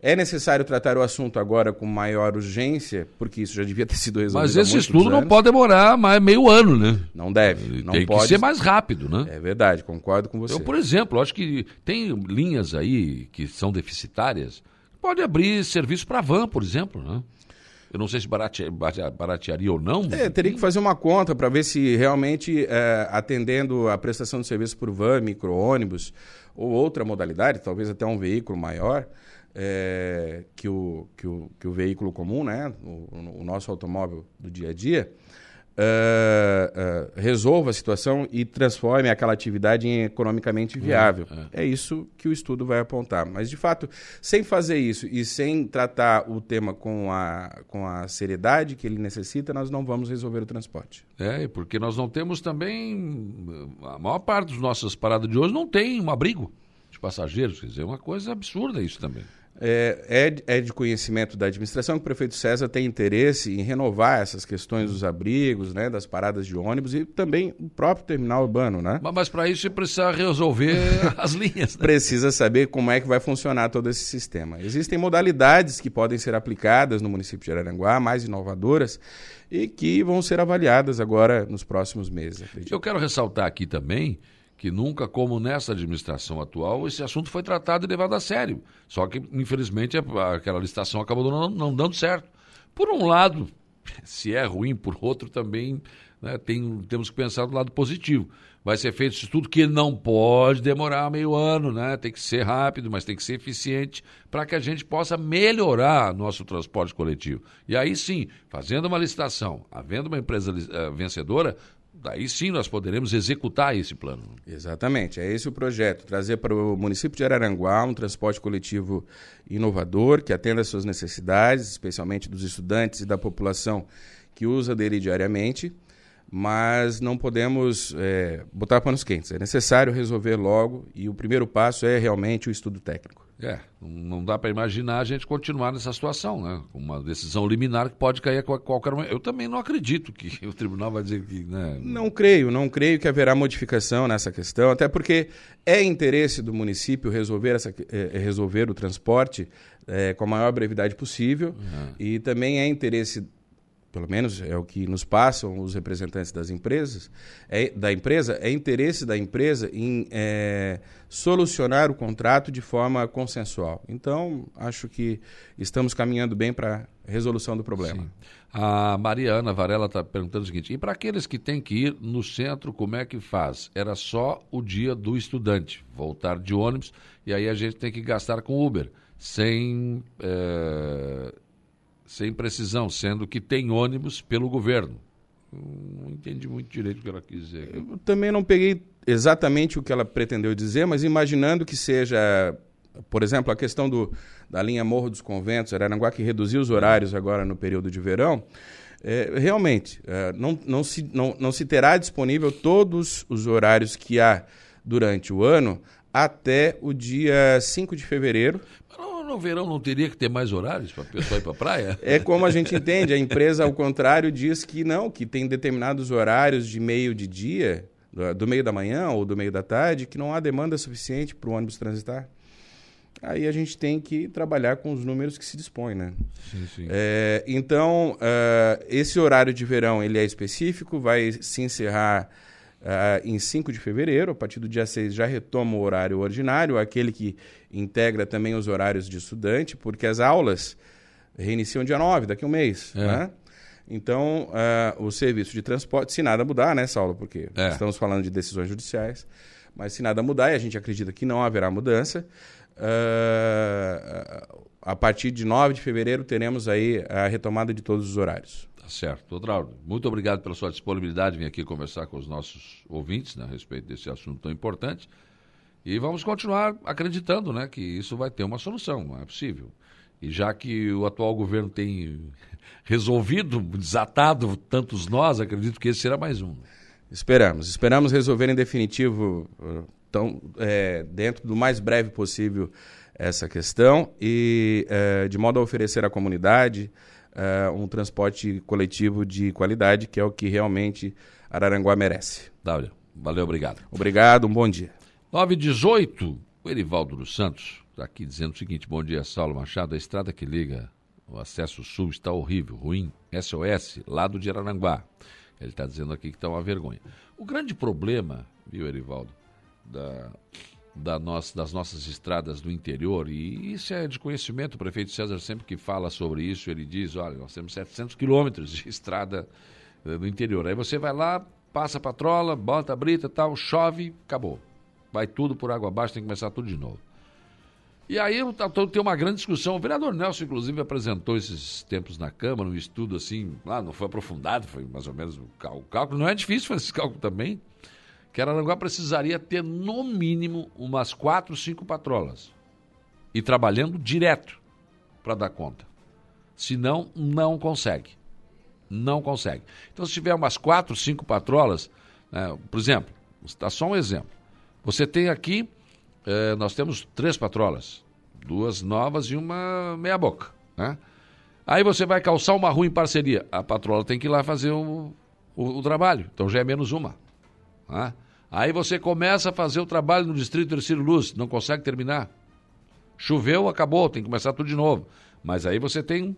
É necessário tratar o assunto agora com maior urgência, porque isso já devia ter sido resolvido. Mas esse estudo não pode demorar mais meio ano, né? Não deve. Não tem pode... que ser mais rápido, né? É verdade, concordo com você. Eu, por exemplo, acho que tem linhas aí que são deficitárias. Pode abrir serviço para van, por exemplo, né? Eu não sei se baratearia, baratearia ou não. É, teria que fazer uma conta para ver se realmente, é, atendendo a prestação de serviço por van, micro-ônibus ou outra modalidade, talvez até um veículo maior, é, que, o, que, o, que o veículo comum, né, o, o nosso automóvel do dia a dia, uh, uh, resolva a situação e transforme aquela atividade em economicamente viável. É, é. é, isso que o estudo vai apontar. Mas, de fato, sem fazer isso e sem tratar o tema com a, com a seriedade que ele necessita, nós não vamos resolver o transporte. É, porque nós não temos também. A maior parte das nossas paradas de hoje não tem um abrigo de passageiros. Quer dizer, é uma coisa absurda isso também. É, é, é, de conhecimento da administração que o prefeito César tem interesse em renovar essas questões dos abrigos, né, das paradas de ônibus e também o próprio terminal urbano, né? Mas, para isso você precisa resolver as linhas. Né? Precisa saber como é que vai funcionar todo esse sistema. Existem modalidades que podem ser aplicadas no município de Araranguá, mais inovadoras, e que vão ser avaliadas agora nos próximos meses. Acredito. Eu quero ressaltar aqui também que nunca, como nessa administração atual, esse assunto foi tratado e levado a sério. Só que, infelizmente, aquela licitação acabou não, não dando certo. Por um lado, se é ruim, por outro também né, tem, temos que pensar do lado positivo. Vai ser feito isso tudo que não pode demorar meio ano, né? Tem que ser rápido, mas tem que ser eficiente para que a gente possa melhorar nosso transporte coletivo. E aí sim, fazendo uma licitação, havendo uma empresa uh, vencedora, daí sim nós poderemos executar esse plano. Exatamente, é esse o projeto, trazer para o município de Araranguá um transporte coletivo inovador, que atenda às suas necessidades, especialmente dos estudantes e da população que usa dele diariamente, mas não podemos é, botar panos quentes, é necessário resolver logo e o primeiro passo é realmente o estudo técnico. É, não dá para imaginar a gente continuar nessa situação, né? Uma decisão liminar que pode cair a qualquer momento. Eu também não acredito que o tribunal vai dizer que. Né? Não creio, não creio que haverá modificação nessa questão, até porque é interesse do município resolver, essa, é, resolver o transporte é, com a maior brevidade possível uhum. e também é interesse pelo menos é o que nos passam os representantes das empresas, é, da empresa, é interesse da empresa em é, solucionar o contrato de forma consensual. Então, acho que estamos caminhando bem para a resolução do problema. Sim. A Mariana Varela está perguntando o seguinte: e para aqueles que têm que ir no centro, como é que faz? Era só o dia do estudante, voltar de ônibus, e aí a gente tem que gastar com Uber, sem. É sem precisão, sendo que tem ônibus pelo governo. Não entendi muito direito o que ela quis dizer. Eu também não peguei exatamente o que ela pretendeu dizer, mas imaginando que seja, por exemplo, a questão do, da linha Morro dos Conventos, Araranguá, que reduziu os horários agora no período de verão, é, realmente, é, não, não, se, não, não se terá disponível todos os horários que há durante o ano até o dia 5 de fevereiro no verão não teria que ter mais horários para a pessoa ir para a praia? É como a gente entende. A empresa, ao contrário, diz que não, que tem determinados horários de meio de dia, do meio da manhã ou do meio da tarde, que não há demanda suficiente para o ônibus transitar. Aí a gente tem que trabalhar com os números que se dispõe, né? Sim, sim. É, então, uh, esse horário de verão ele é específico, vai se encerrar Uh, em 5 de fevereiro, a partir do dia 6 já retoma o horário ordinário, aquele que integra também os horários de estudante, porque as aulas reiniciam dia 9, daqui a um mês. É. Né? Então, uh, o serviço de transporte, se nada mudar, né, Saulo? Porque é. estamos falando de decisões judiciais, mas se nada mudar, e a gente acredita que não haverá mudança, uh, a partir de 9 de fevereiro teremos aí a retomada de todos os horários. Tá certo. Doutor muito obrigado pela sua disponibilidade de vir aqui conversar com os nossos ouvintes né, a respeito desse assunto tão importante. E vamos continuar acreditando né, que isso vai ter uma solução, não é possível. E já que o atual governo tem resolvido, desatado tantos nós, acredito que esse será mais um. Esperamos. Esperamos resolver em definitivo, tão, é, dentro do mais breve possível, essa questão e é, de modo a oferecer à comunidade uh, um transporte coletivo de qualidade, que é o que realmente Araranguá merece. Dália, valeu, obrigado. Obrigado, um bom dia. 918, o Erivaldo dos Santos está aqui dizendo o seguinte: bom dia, Saulo Machado. A estrada que liga o acesso sul está horrível, ruim. SOS, lado de Araranguá. Ele está dizendo aqui que está uma vergonha. O grande problema, viu, Erivaldo, da, da das nossas estradas do interior, e isso é de conhecimento, o prefeito César sempre que fala sobre isso, ele diz, olha, nós temos 700 quilômetros de estrada uh, do interior. Aí você vai lá, passa a patrola, bota a brita tal, chove, acabou. Vai tudo por água abaixo, tem que começar tudo de novo. E aí tem uma grande discussão. O vereador Nelson, inclusive, apresentou esses tempos na Câmara, um estudo assim, lá não foi aprofundado, foi mais ou menos o cálculo. Não é difícil fazer esse cálculo também que Araranguá precisaria ter no mínimo umas quatro, cinco patrolas e trabalhando direto para dar conta. Senão, não consegue. Não consegue. Então, se tiver umas quatro, cinco patrolas, né, por exemplo, está só um exemplo. Você tem aqui, eh, nós temos três patrolas duas novas e uma meia boca, né? Aí você vai calçar uma rua em parceria. A patroa tem que ir lá fazer o, o, o trabalho. Então já é menos uma. Né? Aí você começa a fazer o trabalho no distrito Terceiro Luz, não consegue terminar. Choveu, acabou, tem que começar tudo de novo. Mas aí você tem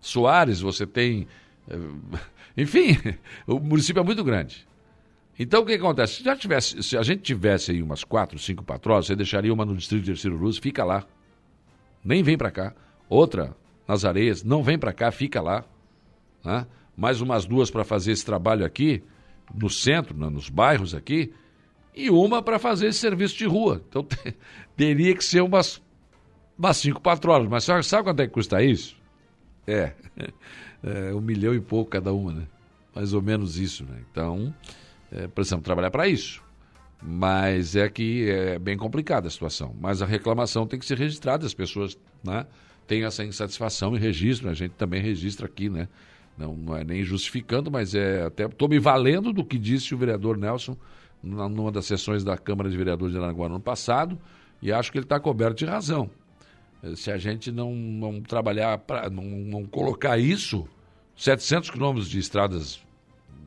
Soares, você tem. eh, Enfim, o município é muito grande. Então o que acontece? Se, já tivesse, se a gente tivesse aí umas quatro, cinco patroas, você deixaria uma no distrito Terceiro Luz, fica lá. Nem vem para cá. Outra nas areias, não vem para cá, fica lá. Né? Mais umas duas para fazer esse trabalho aqui, no centro, nos bairros aqui, e uma para fazer esse serviço de rua. Então te- teria que ser umas, umas cinco patroas. Mas sabe, sabe quanto é que custa isso? É, é, um milhão e pouco cada uma, né? Mais ou menos isso, né? Então, é, precisamos trabalhar para isso. Mas é que é bem complicada a situação. Mas a reclamação tem que ser registrada, as pessoas né, têm essa insatisfação e registram, a gente também registra aqui, né? Não, não é nem justificando, mas é até estou me valendo do que disse o vereador Nelson numa das sessões da Câmara de Vereadores de Aranaguá no ano passado, e acho que ele está coberto de razão. Eh, Se a gente não, não trabalhar, pra, não, não colocar isso, 700 quilômetros de estradas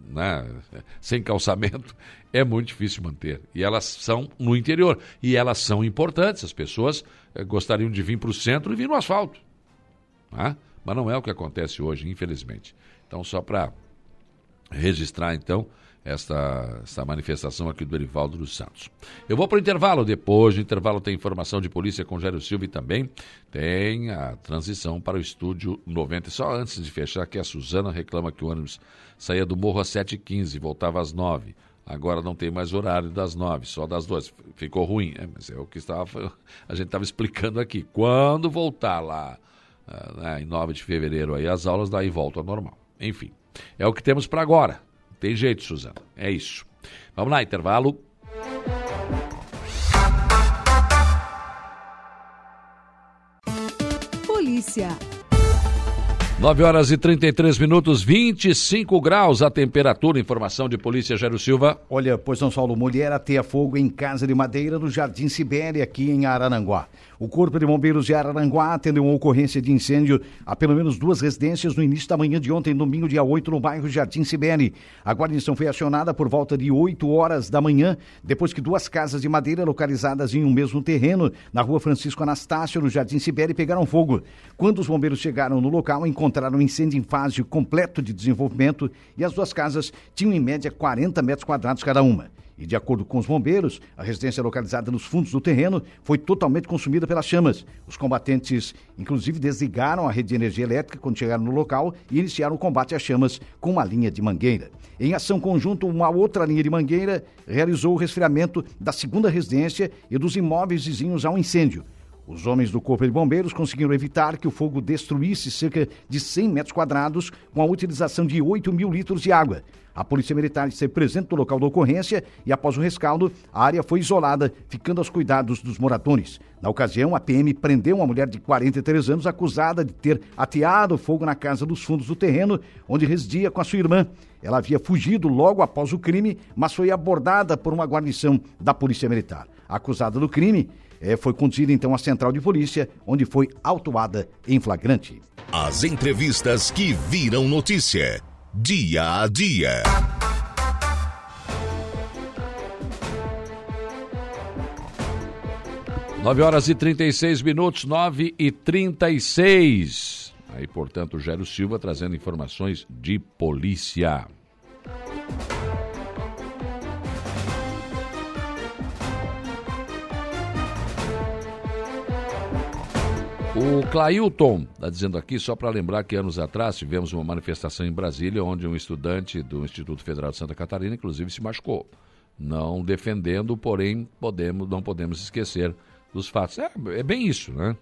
né, sem calçamento, é muito difícil manter. E elas são no interior. E elas são importantes. As pessoas eh, gostariam de vir para o centro e vir no asfalto. né? Mas não é o que acontece hoje, infelizmente. Então, só para registrar, então, esta, esta manifestação aqui do Erivaldo dos Santos. Eu vou para o intervalo. Depois do intervalo tem informação de polícia com Gério Silva e também tem a transição para o estúdio 90. Só antes de fechar, que a Suzana reclama que o ônibus saía do morro às 7h15 e voltava às 9 Agora não tem mais horário das 9 só das duas. Ficou ruim, é, mas é o que estava, a gente estava explicando aqui. Quando voltar lá né, em 9 de fevereiro aí as aulas, daí volta ao normal. Enfim, é o que temos para agora. Tem jeito, Suzana. É isso. Vamos lá, intervalo. Polícia. 9 horas e 33 minutos, 25 graus a temperatura. Informação de Polícia Jairo Silva. Olha, pois São Paulo, mulher ateia fogo em casa de madeira no Jardim Sibéria, aqui em Araranguá. O Corpo de Bombeiros de Araranguá atendeu uma ocorrência de incêndio a pelo menos duas residências no início da manhã de ontem, domingo, dia 8, no bairro Jardim Sibéria. A guarnição foi acionada por volta de 8 horas da manhã, depois que duas casas de madeira localizadas em um mesmo terreno, na rua Francisco Anastácio, no Jardim Sibéria, pegaram fogo. Quando os bombeiros chegaram no local, encontraram um incêndio em fase completo de desenvolvimento e as duas casas tinham em média 40 metros quadrados cada uma. E de acordo com os bombeiros, a residência localizada nos fundos do terreno foi totalmente consumida pelas chamas. Os combatentes, inclusive, desligaram a rede de energia elétrica quando chegaram no local e iniciaram o combate às chamas com uma linha de mangueira. Em ação conjunta, uma outra linha de mangueira realizou o resfriamento da segunda residência e dos imóveis vizinhos ao incêndio. Os homens do Corpo de Bombeiros conseguiram evitar que o fogo destruísse cerca de 100 metros quadrados com a utilização de 8 mil litros de água. A Polícia Militar esteve presente no local da ocorrência e, após o rescaldo, a área foi isolada, ficando aos cuidados dos moradores. Na ocasião, a PM prendeu uma mulher de 43 anos acusada de ter ateado fogo na casa dos fundos do terreno, onde residia com a sua irmã. Ela havia fugido logo após o crime, mas foi abordada por uma guarnição da Polícia Militar. Acusada do crime eh, foi conduzida então à central de polícia, onde foi autuada em flagrante. As entrevistas que viram notícia. Dia a dia. Nove horas e 36 minutos, 9 e 36. Aí, portanto, o Gério Silva trazendo informações de polícia. O Clailton está dizendo aqui, só para lembrar que anos atrás tivemos uma manifestação em Brasília onde um estudante do Instituto Federal de Santa Catarina, inclusive, se machucou. Não defendendo, porém, podemos, não podemos esquecer dos fatos. É, é bem isso, né?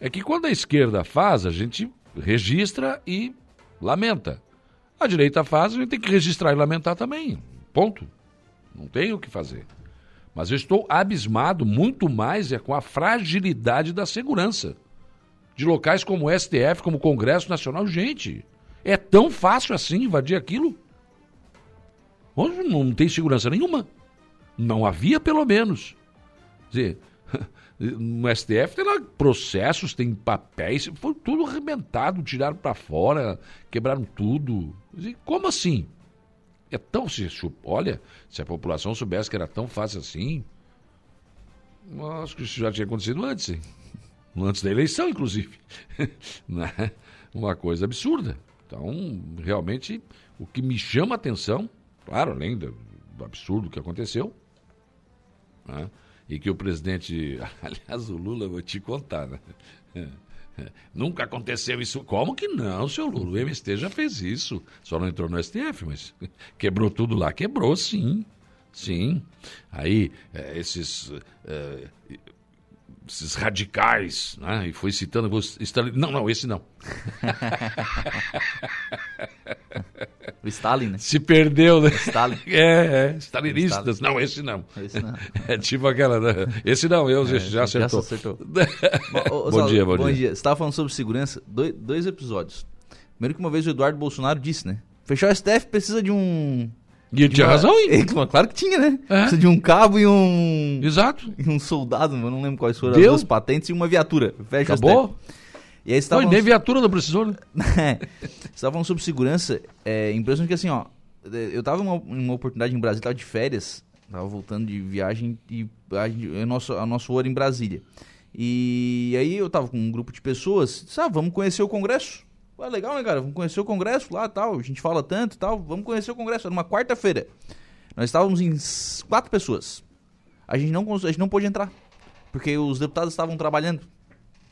É que quando a esquerda faz, a gente registra e lamenta. A direita faz, a gente tem que registrar e lamentar também. Ponto. Não tem o que fazer. Mas eu estou abismado muito mais é com a fragilidade da segurança. De locais como o STF, como o Congresso Nacional. Gente, é tão fácil assim invadir aquilo? Hoje não tem segurança nenhuma. Não havia, pelo menos. Quer dizer, No STF tem lá processos, tem papéis, foi tudo arrebentado, tiraram para fora, quebraram tudo. E como assim? É tão. Se, olha, se a população soubesse que era tão fácil assim, acho que isso já tinha acontecido antes, hein? antes da eleição, inclusive. Né? Uma coisa absurda. Então, realmente, o que me chama a atenção, claro, além do, do absurdo que aconteceu, né? e que o presidente. Aliás, o Lula, vou te contar, né? Nunca aconteceu isso. Como que não, seu Lula? O MST já fez isso. Só não entrou no STF, mas quebrou tudo lá. Quebrou, sim. Sim. Aí, é, esses. É, esses radicais, né? E foi citando. Stalin... Não, não, esse não. o Stalin, né? Se perdeu, né? Stalin. É, é. Stalinistas. Não, esse não. Esse não. É tipo aquela. Né? Esse não, eu é, já acertou. Já acertou. bom, bom, dia, bom, bom dia. dia. Você estava falando sobre segurança, dois, dois episódios. Primeiro que uma vez o Eduardo Bolsonaro disse, né? Fechar o STF precisa de um e ele tinha uma... razão, hein? É, claro que tinha, né? É. Precisa de um cabo e um. Exato. E um soldado, eu não lembro quais foram Deu? as duas patentes e uma viatura. Fecha Acabou? E aí estavam. nem viatura não precisou, né? é. Estavam sobre segurança. É impressionante que assim, ó. Eu tava em uma, uma oportunidade em Brasília, tava de férias. Tava voltando de viagem e a, a, nosso, a nosso ouro em Brasília. E aí eu tava com um grupo de pessoas, sabe, ah, vamos conhecer o Congresso. Pô, legal, né, cara? Vamos conhecer o Congresso lá tal. A gente fala tanto tal. Vamos conhecer o Congresso. Era uma quarta-feira. Nós estávamos em quatro pessoas. A gente não, a gente não pôde entrar. Porque os deputados estavam trabalhando.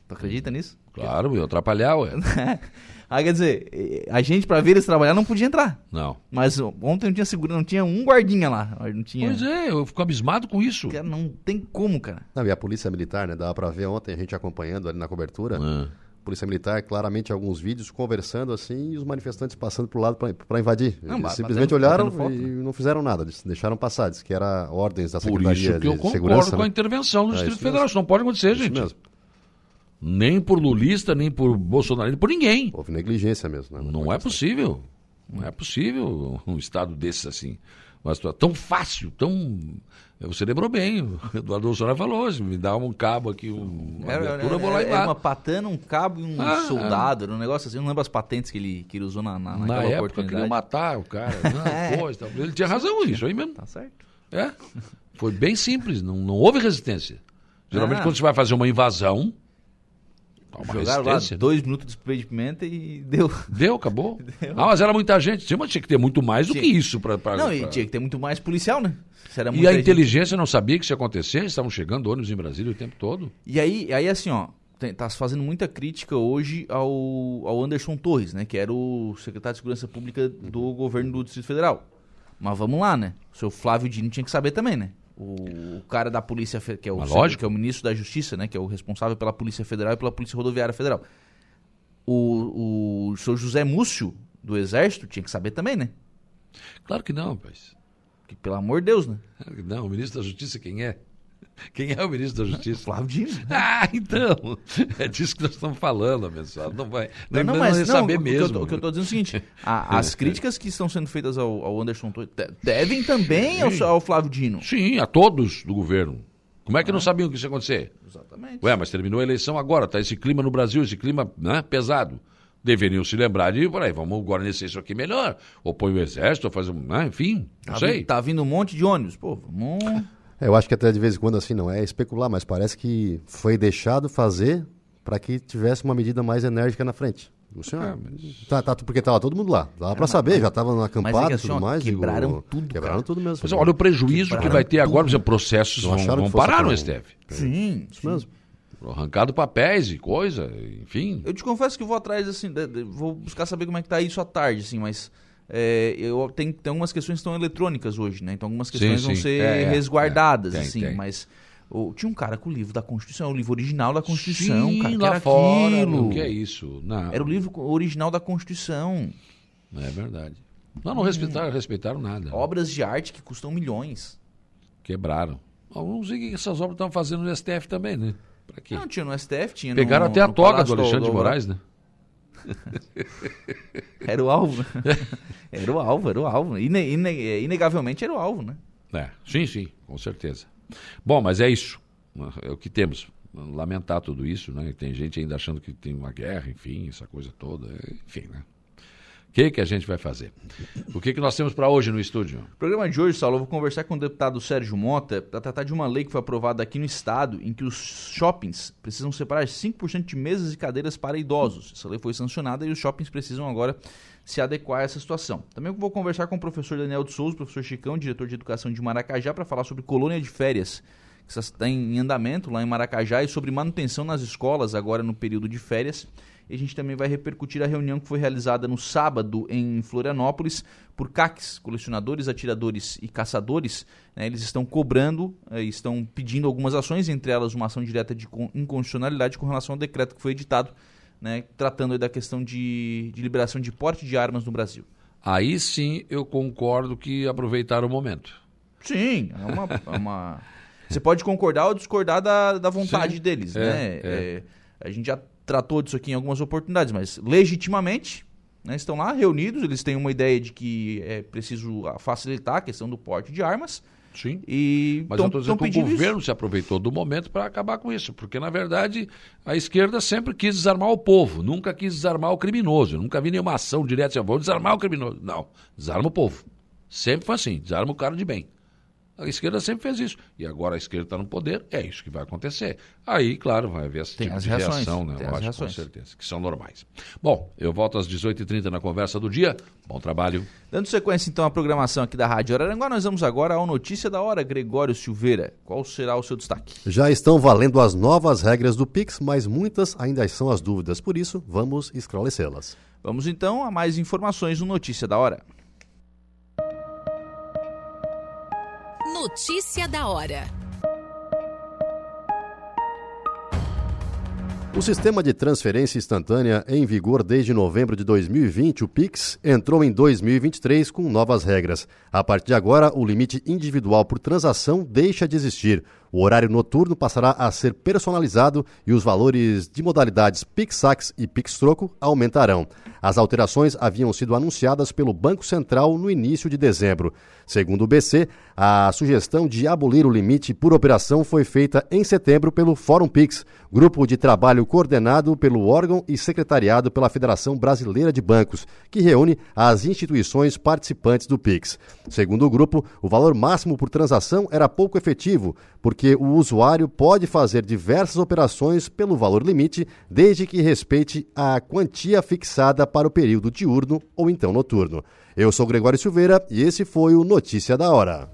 Tu acredita nisso? Claro, eu atrapalhar, ué. Aí quer dizer, a gente, pra ver eles trabalhar, não podia entrar. Não. Mas ontem não tinha segurança, não tinha um guardinha lá. Não tinha... Pois é, eu fico abismado com isso. Cara, não tem como, cara. Não, e a polícia militar, né? Dava pra ver ontem a gente acompanhando ali na cobertura. É. Polícia Militar, claramente alguns vídeos conversando assim e os manifestantes passando para o lado para invadir. Não, simplesmente olharam e né? não fizeram nada, deixaram passar, disse que era ordens da Secretaria Por isso que eu concordo com né? a intervenção do é, Distrito Federal, isso não pode acontecer, isso gente. Mesmo. Nem por lulista, nem por bolsonarista, por ninguém. Houve negligência mesmo. Né? Não, não é possível. Não é possível um estado desses assim. Uma situação tão fácil, tão você lembrou bem, o Eduardo Bolsonaro falou, assim, me dá um cabo aqui, um, uma era, era, vou lá e lá. uma patana, um cabo e um ah, soldado, era um negócio assim, eu não lembro as patentes que ele, que ele usou na, na, na época, queria matar o cara. Não, é. ele tinha razão isso aí mesmo. Tá certo. É, foi bem simples, não, não houve resistência. Geralmente ah. quando você vai fazer uma invasão, Jogaram lá dois minutos de spray de pimenta e deu. Deu, acabou. Deu. Ah, mas era muita gente. Tinha, tinha que ter muito mais tinha. do que isso. Pra, pra não, pra... e tinha que ter muito mais policial, né? e a gente... inteligência não sabia que isso ia acontecer? Estavam chegando ônibus em Brasília o tempo todo. E aí, aí assim, ó, tem, tá se fazendo muita crítica hoje ao, ao Anderson Torres, né? Que era o secretário de Segurança Pública do governo do Distrito Federal. Mas vamos lá, né? O seu Flávio Dino tinha que saber também, né? O, o cara da polícia, que é o, que é o ministro da Justiça, né, que é o responsável pela Polícia Federal e pela Polícia Rodoviária Federal. O, o senhor José Múcio, do Exército, tinha que saber também, né? Claro que não, rapaz. Que, pelo amor de Deus, né? Não, o ministro da Justiça quem é? Quem é o ministro da Justiça? Flávio Dino. Ah, então. É disso que nós estamos falando, abençoado. Não vai. Não, não, não mas não, saber mesmo. O que eu estou dizendo é o seguinte: a, as críticas que estão sendo feitas ao, ao Anderson devem também ao, ao, Flávio Dino. Sim, a todos do governo. Como é que ah. não sabiam que isso ia acontecer? Exatamente. Ué, mas terminou a eleição agora, tá esse clima no Brasil, esse clima né, pesado. Deveriam se lembrar de, peraí, vamos guarnecer isso aqui melhor. Ou põe o exército, ou fazer, né, enfim, não tá sei. Vindo, tá vindo um monte de ônibus, pô, vamos... É, eu acho que até de vez em quando assim não é especular, mas parece que foi deixado fazer para que tivesse uma medida mais enérgica na frente. O senhor, ah, mas... tá, tá, porque estava todo mundo lá. Dava para saber, mas, já estava na acampada e é tudo mais. Quebraram digo, tudo. Quebraram cara. tudo mesmo. Mas olha o prejuízo que vai ter tudo. agora, os processos vão, vão parar no STF. Sim, isso mesmo. Arrancado papéis e coisa, enfim. Eu te confesso que vou atrás, assim, de, de, vou buscar saber como é que tá isso à tarde, assim, mas é, eu tenho, tem algumas questões que estão eletrônicas hoje, né? Então algumas questões sim, vão sim. ser é, é resguardadas, é, tem, assim, tem. mas o, tinha um cara com o livro da Constituição, o livro original da Constituição, sim, cara, lá era fora, aquilo. O que é isso? Não. Era o livro original da Constituição. É verdade. Não, não respeitaram, respeitaram nada. Obras de arte que custam milhões. Quebraram. Não sei o que essas obras estão fazendo no STF também, né? Pra quê? Não, tinha no STF, tinha Pegaram no, até a toga do Alexandre do, de Moraes, né? era o alvo. Era o alvo, era o alvo. Ine, ine, inegavelmente era o alvo, né? É, sim, sim, com certeza. Bom, mas é isso. É o que temos. lamentar tudo isso, né? Tem gente ainda achando que tem uma guerra, enfim, essa coisa toda, enfim, né? O que, que a gente vai fazer? O que, que nós temos para hoje no estúdio? No programa de hoje, Saulo, eu vou conversar com o deputado Sérgio Mota para tratar de uma lei que foi aprovada aqui no estado em que os shoppings precisam separar 5% de mesas e cadeiras para idosos. Essa lei foi sancionada e os shoppings precisam agora se adequar a essa situação. Também vou conversar com o professor Daniel de Souza, professor Chicão, diretor de educação de Maracajá, para falar sobre colônia de férias que está em andamento lá em Maracajá e sobre manutenção nas escolas agora no período de férias. E a gente também vai repercutir a reunião que foi realizada no sábado em Florianópolis por CACs, colecionadores, atiradores e caçadores. Né, eles estão cobrando, eh, estão pedindo algumas ações, entre elas uma ação direta de inconstitucionalidade com relação ao decreto que foi editado, né, tratando da questão de, de liberação de porte de armas no Brasil. Aí sim eu concordo que aproveitaram o momento. Sim, é uma, é uma... Você pode concordar ou discordar da, da vontade sim, deles, é, né? É. É, a gente já tratou disso aqui em algumas oportunidades, mas legitimamente né, estão lá reunidos, eles têm uma ideia de que é preciso facilitar a questão do porte de armas. Sim. E Mas tão, eu estou dizendo que o governo isso. se aproveitou do momento para acabar com isso, porque na verdade a esquerda sempre quis desarmar o povo, nunca quis desarmar o criminoso. Eu nunca vi nenhuma ação direta assim, vou desarmar o criminoso. Não, desarma o povo. Sempre foi assim, desarma o cara de bem. A esquerda sempre fez isso. E agora a esquerda está no poder, é isso que vai acontecer. Aí, claro, vai haver esse tem tipo de reações, reação, né? Tem Lógico, reações. com certeza, que são normais. Bom, eu volto às 18h30 na conversa do dia. Bom trabalho. Dando sequência, então, à programação aqui da Rádio Araranguá, nós vamos agora ao Notícia da Hora. Gregório Silveira, qual será o seu destaque? Já estão valendo as novas regras do Pix, mas muitas ainda são as dúvidas. Por isso, vamos esclarecê-las. Vamos então a mais informações no Notícia da Hora. Notícia da hora. O sistema de transferência instantânea em vigor desde novembro de 2020, o Pix, entrou em 2023 com novas regras. A partir de agora, o limite individual por transação deixa de existir. O horário noturno passará a ser personalizado e os valores de modalidades Pix-Sax e Pix-Troco aumentarão. As alterações haviam sido anunciadas pelo Banco Central no início de dezembro. Segundo o BC, a sugestão de abolir o limite por operação foi feita em setembro pelo Fórum Pix, grupo de trabalho coordenado pelo órgão e secretariado pela Federação Brasileira de Bancos, que reúne as instituições participantes do Pix. Segundo o grupo, o valor máximo por transação era pouco efetivo, porque o usuário pode fazer diversas operações pelo valor limite, desde que respeite a quantia fixada para o período diurno ou então noturno. Eu sou Gregório Silveira e esse foi o Notícia da Hora.